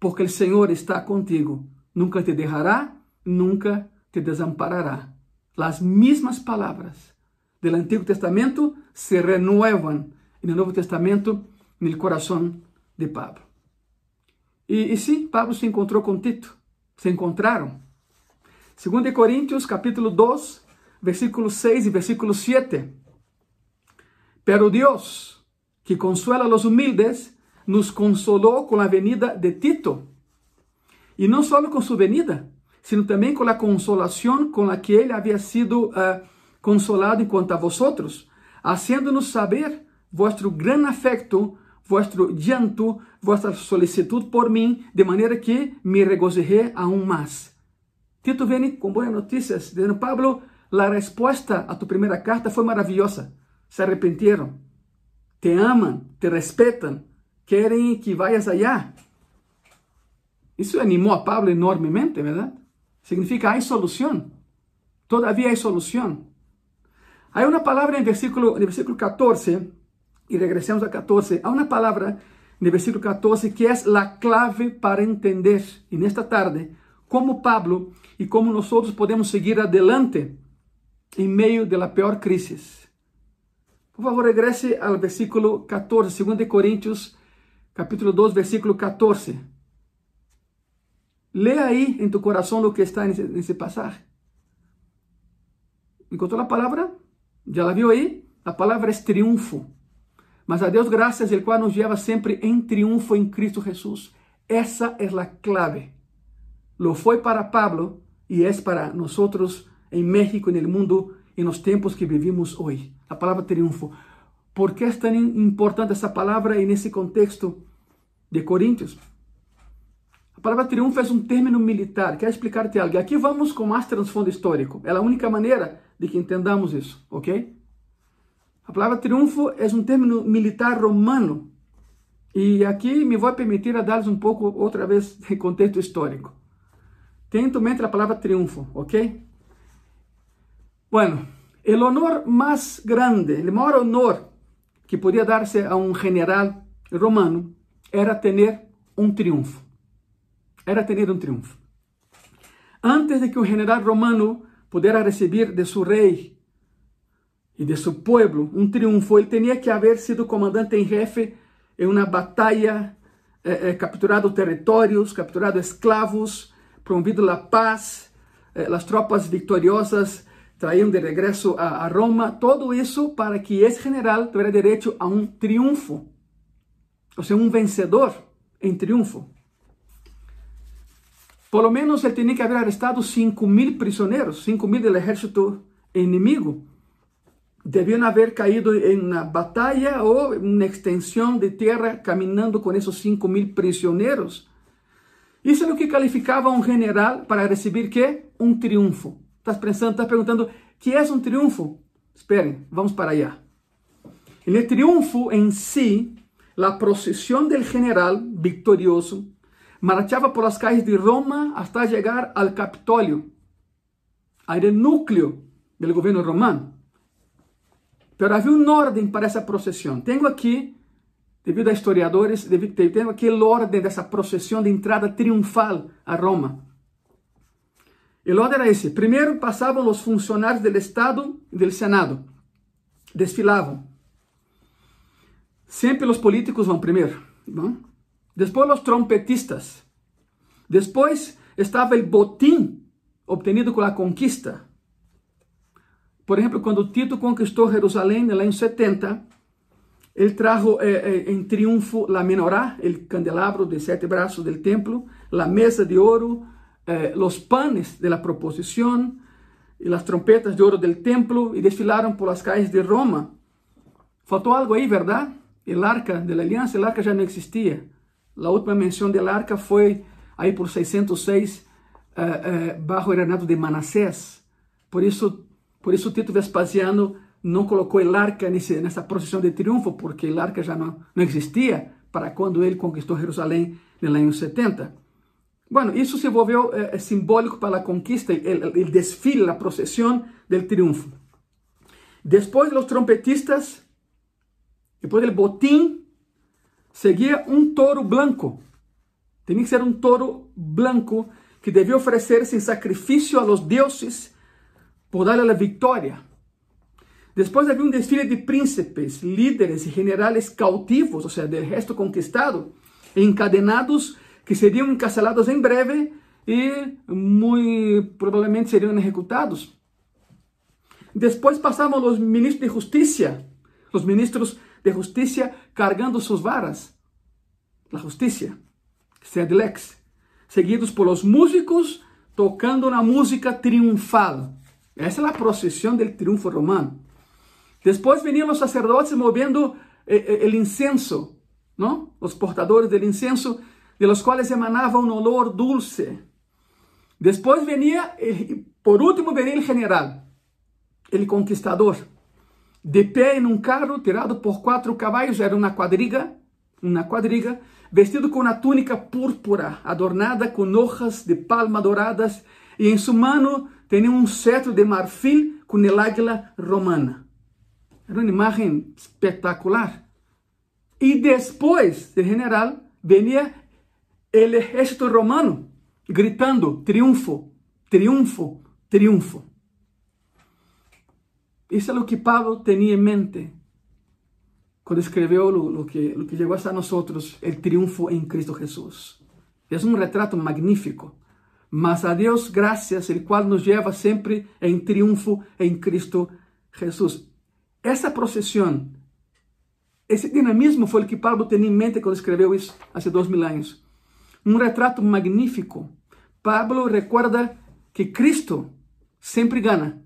porque el Senhor está contigo. Nunca te dejará, nunca te desamparará. Las mismas palavras del Antigo Testamento se renuevan en el Nuevo Testamento no coração de Pablo. E, e sim, Pablo se encontrou com Tito, se encontraram. 2 Coríntios, capítulo 2, versículo 6 e versículo 7. Pero Deus, que consuela a los humildes, nos consolou com a venida de Tito. E não só com sua venida, sino também com a consolação com a que ele havia sido uh, consolado enquanto a vosotros, haciendo-nos saber vuestro gran afecto vuestro llanto, vuestra solicitud por mim, de maneira que me regozijé aún mais. Tito vem com boas notícias, dizendo, Pablo, a resposta a tu primeira carta foi maravilhosa. Se arrependieron, te amam, te respetam, querem que vayas allá. Isso animou a Pablo enormemente, verdade? Significa há solução. Todavia há solução. Há uma palavra em versículo, en versículo 14 e regressamos a 14, há uma palavra no versículo 14 que é a clave para entender, e nesta tarde, como Pablo e como nós podemos seguir adelante em meio da pior crise. Por favor, regresse ao versículo 14, 2 Coríntios, capítulo 2, versículo 14. Lê aí em tu coração o que está nesse, passagem. Encontrou a palavra? Já la viu aí? A palavra é triunfo. Mas a Deus graças, el cual nos lleva sempre em triunfo em Cristo Jesús. Essa é a clave. Lo foi para Pablo e é para nós em México, no mundo, em los tempos que vivimos hoje. A palavra triunfo. Por que é tão importante essa palavra e nesse contexto de Coríntios? A palavra triunfo é um término militar. Quero explicar-te algo. Aqui vamos com mais transfundo histórico. É a única maneira de que entendamos isso, ok? A palavra triunfo é um termo militar romano. E aqui me vou permitir a dar um pouco, outra vez, de contexto histórico. Em mente a palavra triunfo, ok? Bueno, o honor mais grande, o maior honor que podia dar-se a um general romano era ter um triunfo. Era ter um triunfo. Antes de que o general romano pudesse receber de seu rei e de seu pueblo um triunfo. Ele tinha que haver sido comandante em jefe em uma batalha, eh, eh, capturado territórios, capturado escravos, promovido a paz, eh, as tropas vitoriosas traíam de regresso a, a, Roma, todo isso para que esse general tivesse direito a um triunfo, ou seja, um vencedor em triunfo. Por lo menos ele tinha que haver arrestado 5 mil prisioneiros, 5 mil do exército inimigo debiam haber caído em uma batalha ou uma extensão de terra caminhando com esses 5 mil prisioneiros. Isso é o que calificava um general para receber que? Um triunfo. Estás pensando, estás perguntando, que é um triunfo? Esperem, vamos para allá. O triunfo em si, a procissão do general victorioso marchava por as calles de Roma até chegar ao Capitólio, ao núcleo do governo romano. Pero havia uma ordem para essa procissão. Tenho aqui, devido a historiadores, tenho aqui a ordem dessa procissão de entrada triunfal a Roma. O ordem era esse. Primeiro passavam os funcionários do Estado e do Senado. Desfilavam. Sempre os políticos vão primeiro. Bom? Depois os trompetistas. Depois estava o botim obtenido com a conquista. por exemplo, quando Tito conquistou Jerusalém no ano 70, ele trajo eh, eh, em triunfo a menorá, o candelabro de sete braços do templo, a mesa de ouro, eh, os panes de la proposição e as trompetas de ouro do templo e desfilaram por las calles de Roma. Faltou algo aí, verdade? El arca de la aliança, el arca já não existia. A última menção del arca foi aí por 606 uh, uh, bajo o reinado de Manassés. Por isso, por isso Tito Vespasiano não colocou o arca nessa procissão de triunfo, porque o arca já não, não existia para quando ele conquistou Jerusalém no ano 70. Bueno, isso se volveu eh, simbólico para a conquista, o desfile, a procissão do triunfo. Depois dos trompetistas, depois do botim, seguia um touro branco. Tinha que ser um touro branco que devia oferecer-se em sacrifício a los deuses por dar a vitória. Depois havia um desfile de príncipes, líderes e generais cautivos, ou seja, do resto conquistado, encadenados, que seriam encarcelados em breve e muito provavelmente seriam executados. Depois passavam os ministros de justiça, os ministros de justiça cargando suas varas, a justiça, Sedlex, seguidos por los músicos tocando na música triunfal. Essa é a procissão do triunfo romano. Depois veniam os sacerdotes movendo eh, eh, el incenso, ¿no? Os portadores del incenso, de los cuales emanava um olor dulce. Depois venia, por último, venia el general, el conquistador, de pé em um carro tirado por quatro caballos, era uma quadriga, uma quadriga, vestido com uma túnica púrpura, adornada com hojas de palma douradas, e em sua mano tinha um cetro de marfil com el águila romana. Era uma imagem espetacular. E depois do general, venia o exército romano gritando: triunfo, triunfo, triunfo. Isso é o que Pablo tinha em mente quando escreveu o que, lo que chegou a nós, o triunfo em Cristo Jesus. É um retrato magnífico. Mas a Deus graças, el qual nos leva sempre em triunfo em Cristo Jesus. Essa procissão, esse dinamismo foi o que Pablo tinha em mente quando escreveu isso há dois mil anos. Um retrato magnífico. Pablo recuerda que Cristo sempre gana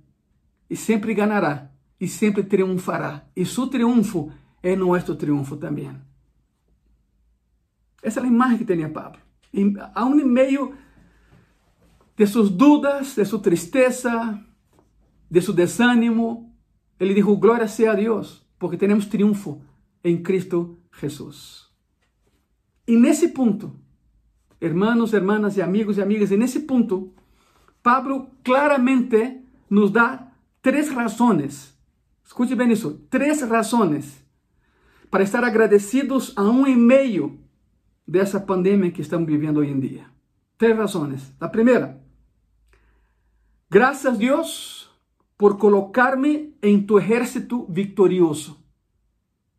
e sempre ganhará e sempre triunfará. E seu triunfo é nosso triunfo também. Essa é a imagem que tinha Pablo. E, um meio de suas dúvidas, de sua tristeza, de seu desânimo, ele dijo, glória seja a Deus, porque temos triunfo em Cristo Jesus. E nesse ponto, hermanos, hermanas e amigos e amigas, e nesse ponto, Pablo claramente nos dá três razões. Escute bem isso, três razões para estar agradecidos a um e meio dessa pandemia que estamos vivendo hoje em dia. Três razões. A primeira, graças a Deus por colocar-me em tu exército vitorioso.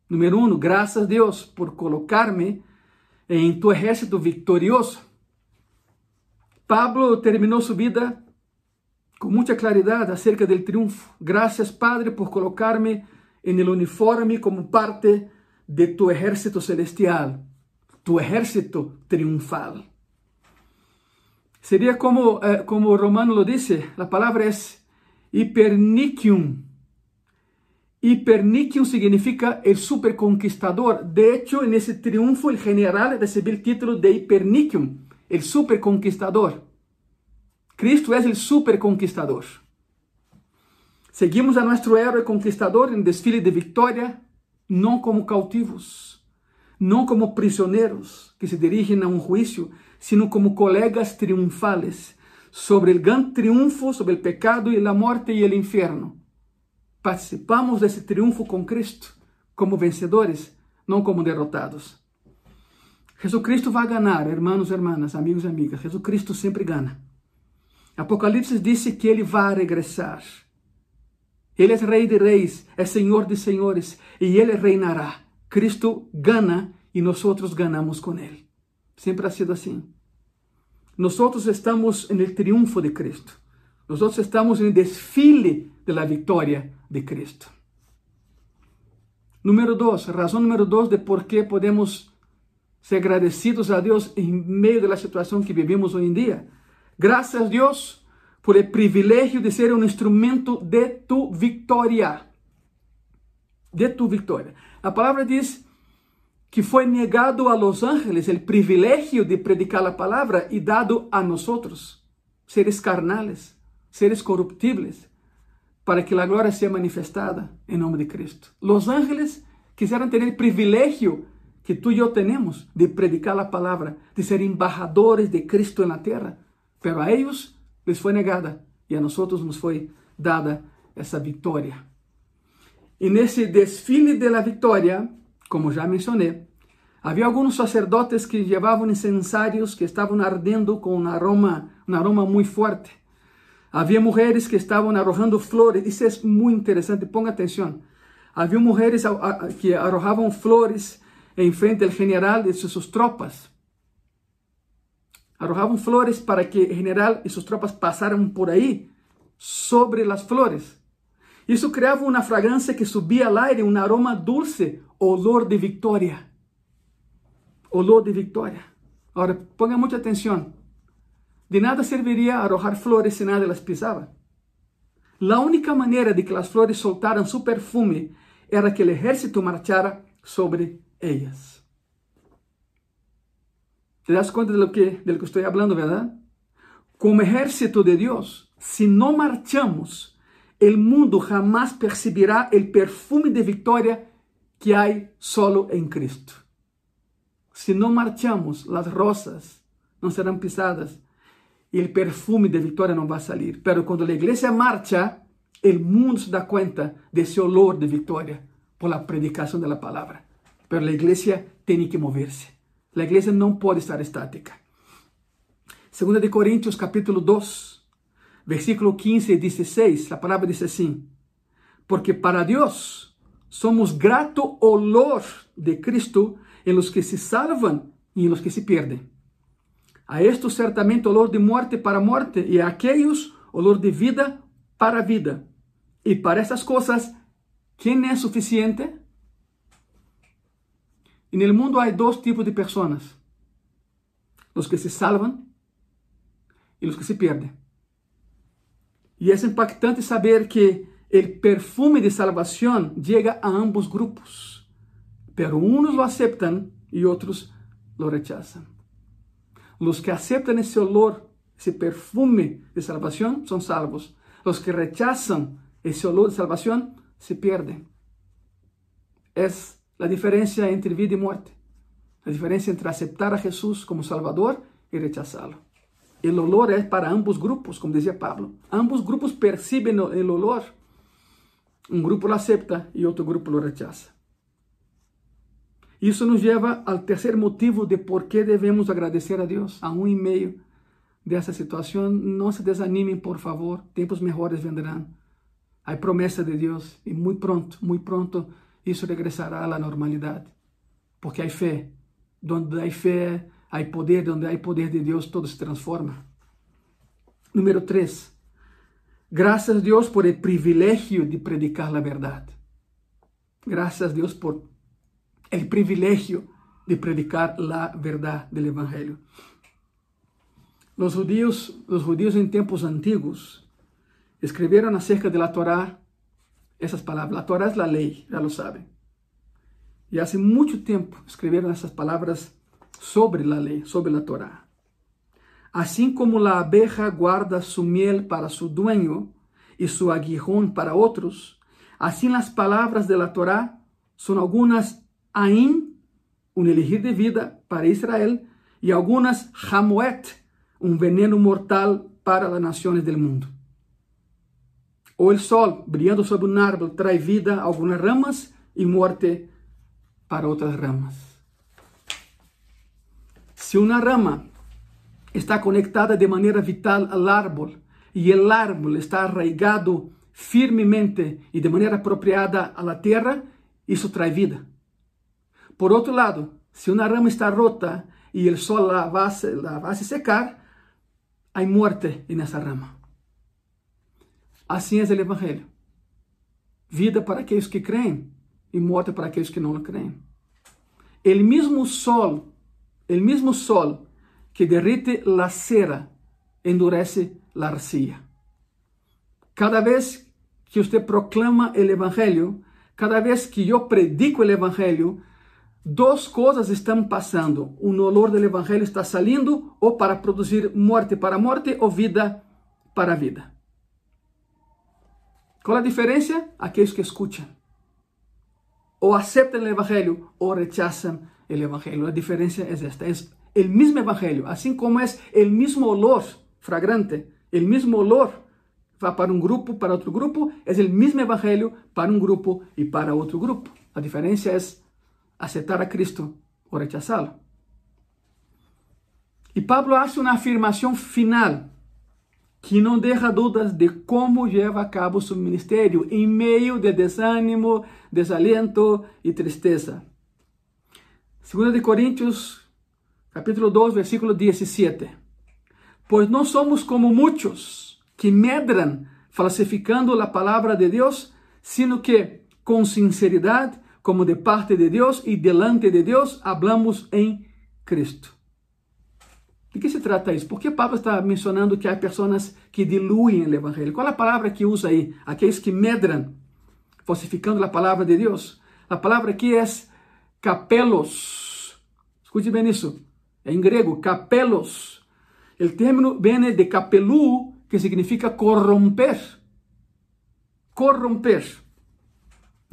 Número um, graças a Deus por colocar-me em tu exército vitorioso. Pablo terminou sua vida com muita claridade acerca do triunfo. Graças, Padre, por colocar-me em el uniforme como parte de tu exército celestial, tu exército triunfal. Seria como, eh, como Romano lo dice, a palavra é Hipernicium. Hipernicium significa el superconquistador. De hecho, en ese triunfo, el general recibió el título de Hipernicium, el superconquistador. Cristo es el superconquistador. Seguimos a nuestro héroe conquistador en desfile de victoria, no como cautivos, no como prisioneros que se dirigen a un juicio, sino como colegas triunfales sobre el gran triunfo sobre el pecado y la muerte y el infierno. Participamos de ese triunfo con Cristo como vencedores, no como derrotados. Jesucristo va a ganar, hermanos, hermanas, amigos y amigas. Jesucristo siempre gana. Apocalipsis dice que Ele vai regressar. Ele é Rei de Reis, é Senhor de Senhores e Ele reinará. Cristo gana e nós ganamos com Ele. Sempre ha sido assim. Nosotros estamos en el triunfo de Cristo. Nosotros estamos en el desfile de la victoria de Cristo. Número dos, razón número dos de por qué podemos ser agradecidos a Dios en medio de la situación que vivimos hoy en día. Gracias a Dios por el privilegio de ser un instrumento de tu victoria. De tu victoria. La palabra dice que foi negado a los ángeles o privilégio de predicar a palavra e dado a nós, seres carnales, seres corruptíveis, para que a glória seja manifestada em nome de Cristo. Los ángeles quiseram ter o privilégio que tu e eu temos de predicar a palavra, de ser embajadores de Cristo na terra, pero a eles les foi negada e a nós nos foi dada essa vitória. E nesse desfile de la vitória, como já mencionei, havia alguns sacerdotes que levavam incensários que estavam ardendo com um aroma, um aroma muito forte. Havia mulheres que estavam arrojando flores. Isso é muito interessante, ponga atenção. Havia mulheres que arrojavam flores em frente ao general e suas tropas. Arrojavam flores para que o general e suas tropas passaram por aí sobre as flores. Isso criava uma fragrância que subia ao aire, um aroma dulce, olor de vitória. Olor de vitória. Agora, ponga muita atenção. De nada serviria arrojar flores se nada las pisava. A única maneira de que as flores soltaran su perfume era que o exército marchara sobre elas. ¿Te das conta de lo que, de lo que estoy hablando, verdad? Como ejército de Dios, si no marchamos, el mundo jamás percibirá el perfume de victoria que hay solo en Cristo. Si no marchamos, las rosas no serán pisadas el perfume de victoria no va a salir. Pero cuando la iglesia marcha, el mundo se da cuenta de ese olor de victoria por la predicación de la palabra. Pero la iglesia tiene que moverse. La iglesia no puede estar estática. Segunda de Corintios capítulo 2, versículo 15 e 16, a palavra diz assim: Porque para Deus somos grato olor de Cristo em los que se salvam e em los que se perdem. A estes certamente olor de morte para morte, e a aqueles olor de vida para vida. E para essas coisas, quem é suficiente? E no mundo há dois tipos de pessoas: os que se salvam e os que se perdem. E é impactante saber que o perfume de salvação chega a ambos grupos, pero unos lo aceptan e outros lo rechazan. Los que aceptan esse olor, esse perfume de salvação, são salvos. Los que rechazan esse olor de salvação se perdem. É a diferença entre vida e morte. A diferença entre aceitar a Jesus como Salvador e rechazá-lo. El olor é para ambos grupos, como dizia Pablo. Ambos grupos percebem o olor. Um grupo lo acepta e outro grupo lo rechaza. Isso nos leva ao terceiro motivo de por que devemos agradecer a Deus. A um e meio dessa situação, não se desanimem, por favor. Tempos melhores vendrão. Há promessa de Deus e muito pronto, muito pronto, isso regressará à normalidade. Porque há fé. Donde há fé, Há poder, onde há poder de Deus, todo se transforma. Número 3. Graças a Deus por o privilégio de predicar a verdade. Graças a Deus por o privilégio de predicar a verdade do Evangelho. Os judíos, os judíos em tempos antigos, escreveram acerca de la Torá essas palavras. A Torá é a lei, já lo sabem. E há muito tempo escreveram essas palavras sobre la ley, sobre la Torah. Así como la abeja guarda su miel para su dueño y su aguijón para otros, así las palabras de la Torah son algunas ain, un elegir de vida para Israel, y algunas hamuet, un veneno mortal para las naciones del mundo. O el sol brillando sobre un árbol trae vida a algunas ramas y muerte para otras ramas. Se uma rama está conectada de maneira vital ao árbol e o árbol está arraigado firmemente e de maneira apropriada à terra, isso traz vida. Por outro lado, se uma rama está rota e o sol la va, la va a secar, há morte nessa rama. Assim é o Evangelho. Vida para aqueles que creem e morte para aqueles que não creem. El mesmo sol, el mesmo sol que derrite la cera, endurece la arcilla. Cada vez que você proclama o Evangelho, cada vez que eu predico o Evangelho, duas coisas estão passando. Um olor do Evangelho está saindo ou para produzir morte para morte ou vida para vida. Qual a diferença? Aqueles que escutam. Ou aceitam o Evangelho ou rechazam o Evangelho. A diferença é esta. É o mesmo Evangelho, assim como é o mesmo olor fragrante, o mesmo olor va para um grupo, para outro grupo, é o mesmo evangelho para um grupo e para outro grupo. A diferença é aceitar a Cristo ou rechazá-lo. E Pablo hace uma afirmação final que não deixa dúvidas de como leva a cabo seu ministério em meio de desânimo, desalento e tristeza. 2 de Coríntios, capítulo 2, versículo 17. Pois não somos como muitos que medran falsificando a palavra de Deus, sino que com sinceridade, como de parte de Deus e delante de Deus, hablamos em Cristo. De que se trata isso? Por que Pablo está mencionando que há pessoas que diluem o Evangelho? Qual a palavra que usa aí? Aqueles que medram, falsificando a palavra de Deus. A palavra aqui é capelos. Escute bem isso. É em grego, capelos. O termo vem de capelu, que significa corromper. Corromper.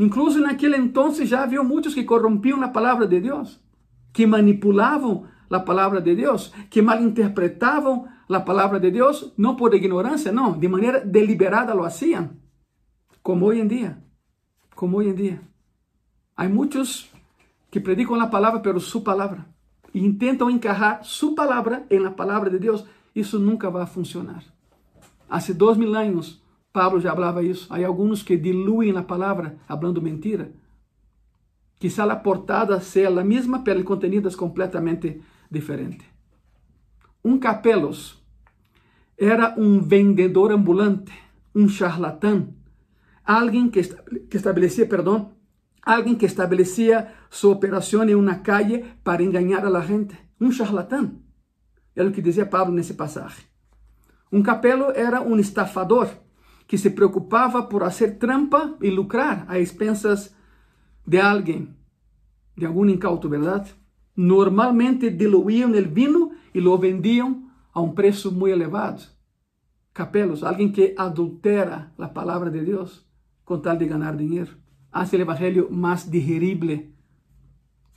Incluso naquele entonces já havia muitos que corrompiam a palavra de Deus, que manipulavam a palavra de Deus, que malinterpretavam a palavra de Deus, não por ignorância, não, de maneira deliberada lo hacían, como hoje em dia. Como hoje em dia. Há muitos que predicam a palavra, pero sua palavra, e tentam encajar sua palavra em la palavra de Deus. Isso nunca vai funcionar. Há dois mil anos, Pablo já falava isso. Há alguns que diluem a palavra, falando mentira. Quizá a portada seja a mesma, mas o contenido é completamente diferente. Um capelos era um vendedor ambulante, um charlatão, alguém que, que estabelecia, perdão, alguém que estabelecia sua operação em uma calle para enganar a gente. Um charlatão. É o que dizia Pablo nesse passagem. Um capelo era um estafador que se preocupava por fazer trampa e lucrar a expensas de alguém, de algum incauto, verdade? Normalmente diluíam o vinho e lo vendiam a um preço muito elevado. Capelos, alguém que adultera a palavra de Deus com tal de ganhar dinheiro. Hace o evangelho mais digerible,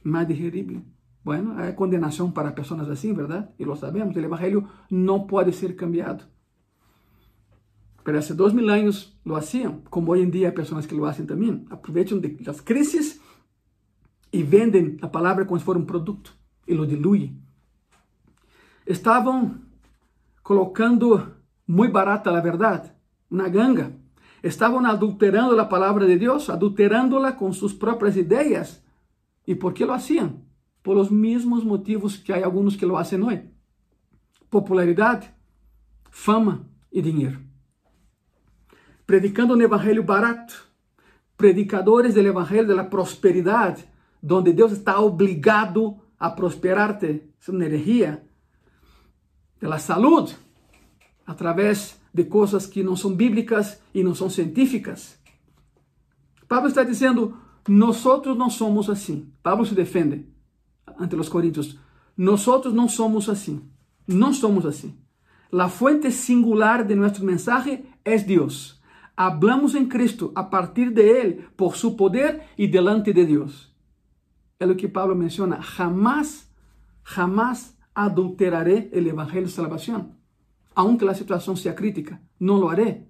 mais digerible. Bueno, hay condenación para personas así, ¿verdad? Y lo sabemos, el Evangelio no puede ser cambiado. Pero hace dos mil años lo hacían, como hoy en día hay personas que lo hacen también. Aprovechan de las crisis y venden la palabra como si fuera un producto y lo diluyen. Estavam colocando muy barata la verdad, una ganga. Estavam adulterando la palabra de Dios, adulterándola con sus propias ideas. ¿Y por qué lo hacían? por os mesmos motivos que há alguns que lo hacen hoje: popularidade, fama e dinheiro. Predicando um evangelho barato, predicadores do evangelho da prosperidade, onde Deus está obrigado a prosperarte, é uma energia, da saúde, através de coisas que não são bíblicas e não são científicas. Pablo está dizendo: nós não somos assim. Pablo se defende ante os coríntios, nosotros não somos assim. Não somos assim. La fuente singular de nuestro mensaje es Dios. Hablamos en Cristo a partir de Él, por su poder y delante de Dios. É o que Pablo menciona. Jamás, jamás adulteraré el Evangelio de salvación. Aunque la situación sea crítica, no lo haré.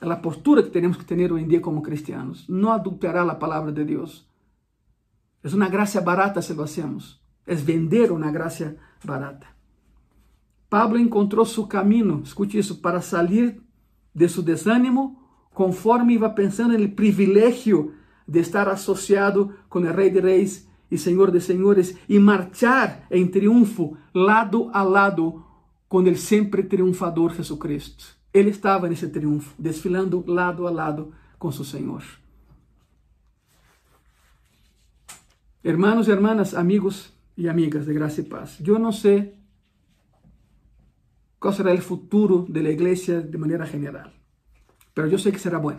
É a postura que temos que ter hoje em dia como cristianos. Não adulterar a palavra de Deus. Es una gracia barata si lo hacemos. Es vender una gracia barata. Pablo encontrou seu caminho, escute isso, para sair de seu desânimo, conforme iba pensando no privilégio de estar associado com o Rei de Reis e Senhor de Senhores e marchar em triunfo, lado a lado, com o sempre triunfador Jesus Cristo. Ele estava nesse triunfo, desfilando lado a lado com seu Senhor. Hermanos e hermanas, amigos e amigas de graça e paz, eu não sei qual será o futuro da igreja de maneira geral, mas eu sei que será bom.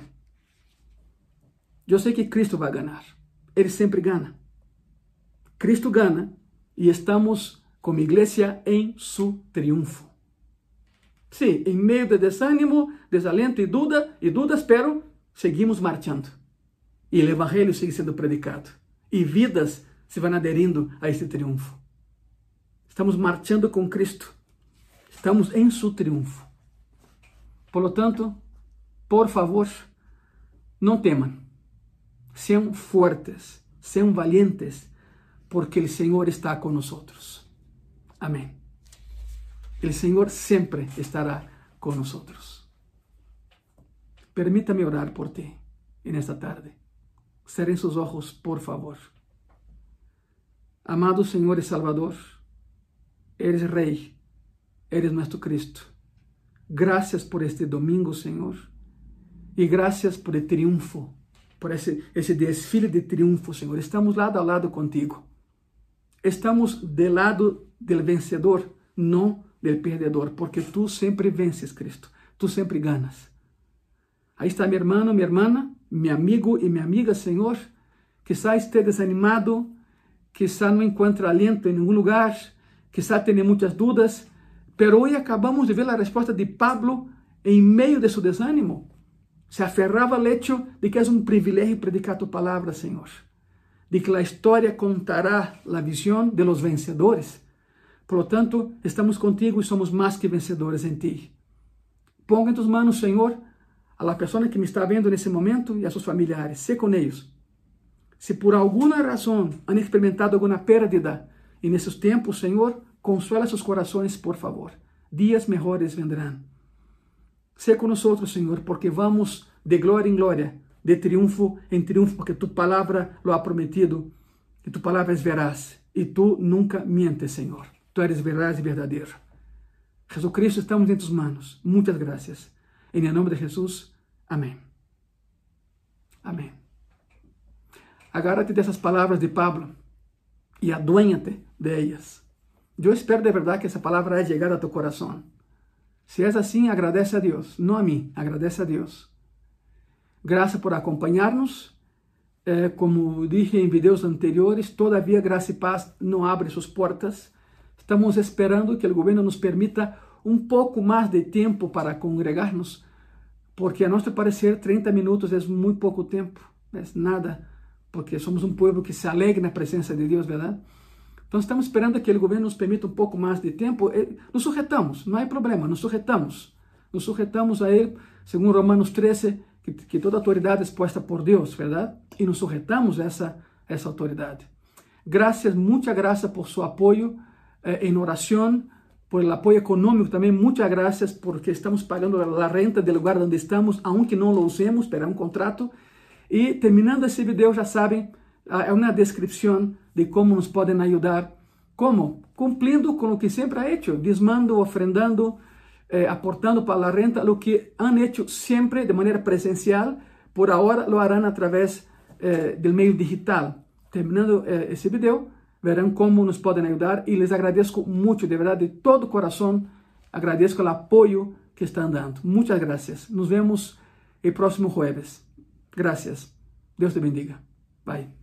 Eu sei que Cristo vai ganhar. Ele sempre ganha. Cristo ganha e estamos como igreja em seu triunfo. Sim, em meio de desânimo, desalento e dúvida e dúvidas, pero seguimos marchando. E o evangelho segue sendo predicado. E vidas se vão aderindo a esse triunfo. Estamos marchando com Cristo. Estamos em seu triunfo. Por lo tanto, por favor, não temam. Sejam fortes, sejam valientes, porque o Senhor está com nós. Amém. O Senhor sempre estará com nós. Permítame orar por ti en esta tarde. Cerren sus ojos, por favor. Amado Senhor e Salvador, eres Rei, eres nuestro Cristo. Gracias por este domingo, Senhor, e gracias por el triunfo, por esse, esse desfile de triunfo, Senhor. Estamos lado a lado contigo. Estamos del lado del vencedor, não del perdedor, porque tu sempre vences, Cristo. Tu sempre ganas. Aí está meu irmão, minha irmã, meu amigo e minha amiga, Senhor. Quizá esteja desanimado, quizá não encontre aliento em nenhum lugar, quizá tenha muitas dúvidas, pero hoje acabamos de ver a resposta de Pablo em meio de seu desânimo. Se aferrava ao hecho de que é um privilégio predicar tu palavra, Senhor. De que a história contará a visão de los vencedores. Por lo tanto, estamos contigo e somos mais que vencedores em ti. Ponga em tus manos, Senhor, a la pessoa que me está vendo nesse momento e a seus familiares. Sé com eles. Se por alguma razão han experimentado alguma pérdida e nesses tempos, Senhor, consuela seus corações, por favor. Dias melhores vendrão. Sé com nós, Senhor, porque vamos de glória em glória, de triunfo em triunfo, porque tu palavra lo ha prometido, e tu palavra é veraz, e tu nunca mientes, Senhor. Tu eres verdade e verdadeiro. Jesucristo, estamos em tus manos. Muitas graças. Em nome de Jesus, amém. Amém. Agárrate dessas palavras de Pablo e aduéñate de Eu espero de verdade que essa palavra haya llegado a tu coração. Se é assim, agradece a Deus, não a mim, agradece a Deus. Graças por acompanhar-nos. Eh, como dije em vídeos anteriores, todavia Graça e Paz não abre suas portas Estamos esperando que o governo nos permita um pouco mais de tempo para congregar-nos, porque a nosso parecer 30 minutos é muito pouco tempo, é nada, porque somos um povo que se alegra na presença de Deus, verdade? Então estamos esperando que o governo nos permita um pouco mais de tempo. Nos sujetamos, não há problema, nos sujetamos. Nos sujetamos a Ele, segundo Romanos 13, que, que toda autoridade é exposta por Deus, verdade? E nos sujetamos a essa, essa autoridade. Graças, muita graça por seu apoio eh, en oración por el apoyo económico también. Muchas gracias porque estamos pagando la renta del lugar donde estamos, aunque no lo usemos, pero es un contrato. Y terminando ese video, ya saben, hay una descripción de cómo nos pueden ayudar. ¿Cómo? Cumpliendo con lo que siempre ha hecho, diezmando, ofrendando, eh, aportando para la renta, lo que han hecho siempre de manera presencial, por ahora lo harán a través eh, del medio digital. Terminando eh, ese video, verão como nos podem ajudar e les agradeço muito, de verdade, de todo o coração, agradeço o apoio que estão dando. Muitas graças. Nos vemos el próximo jueves. Gracias. Deus te bendiga. Bye.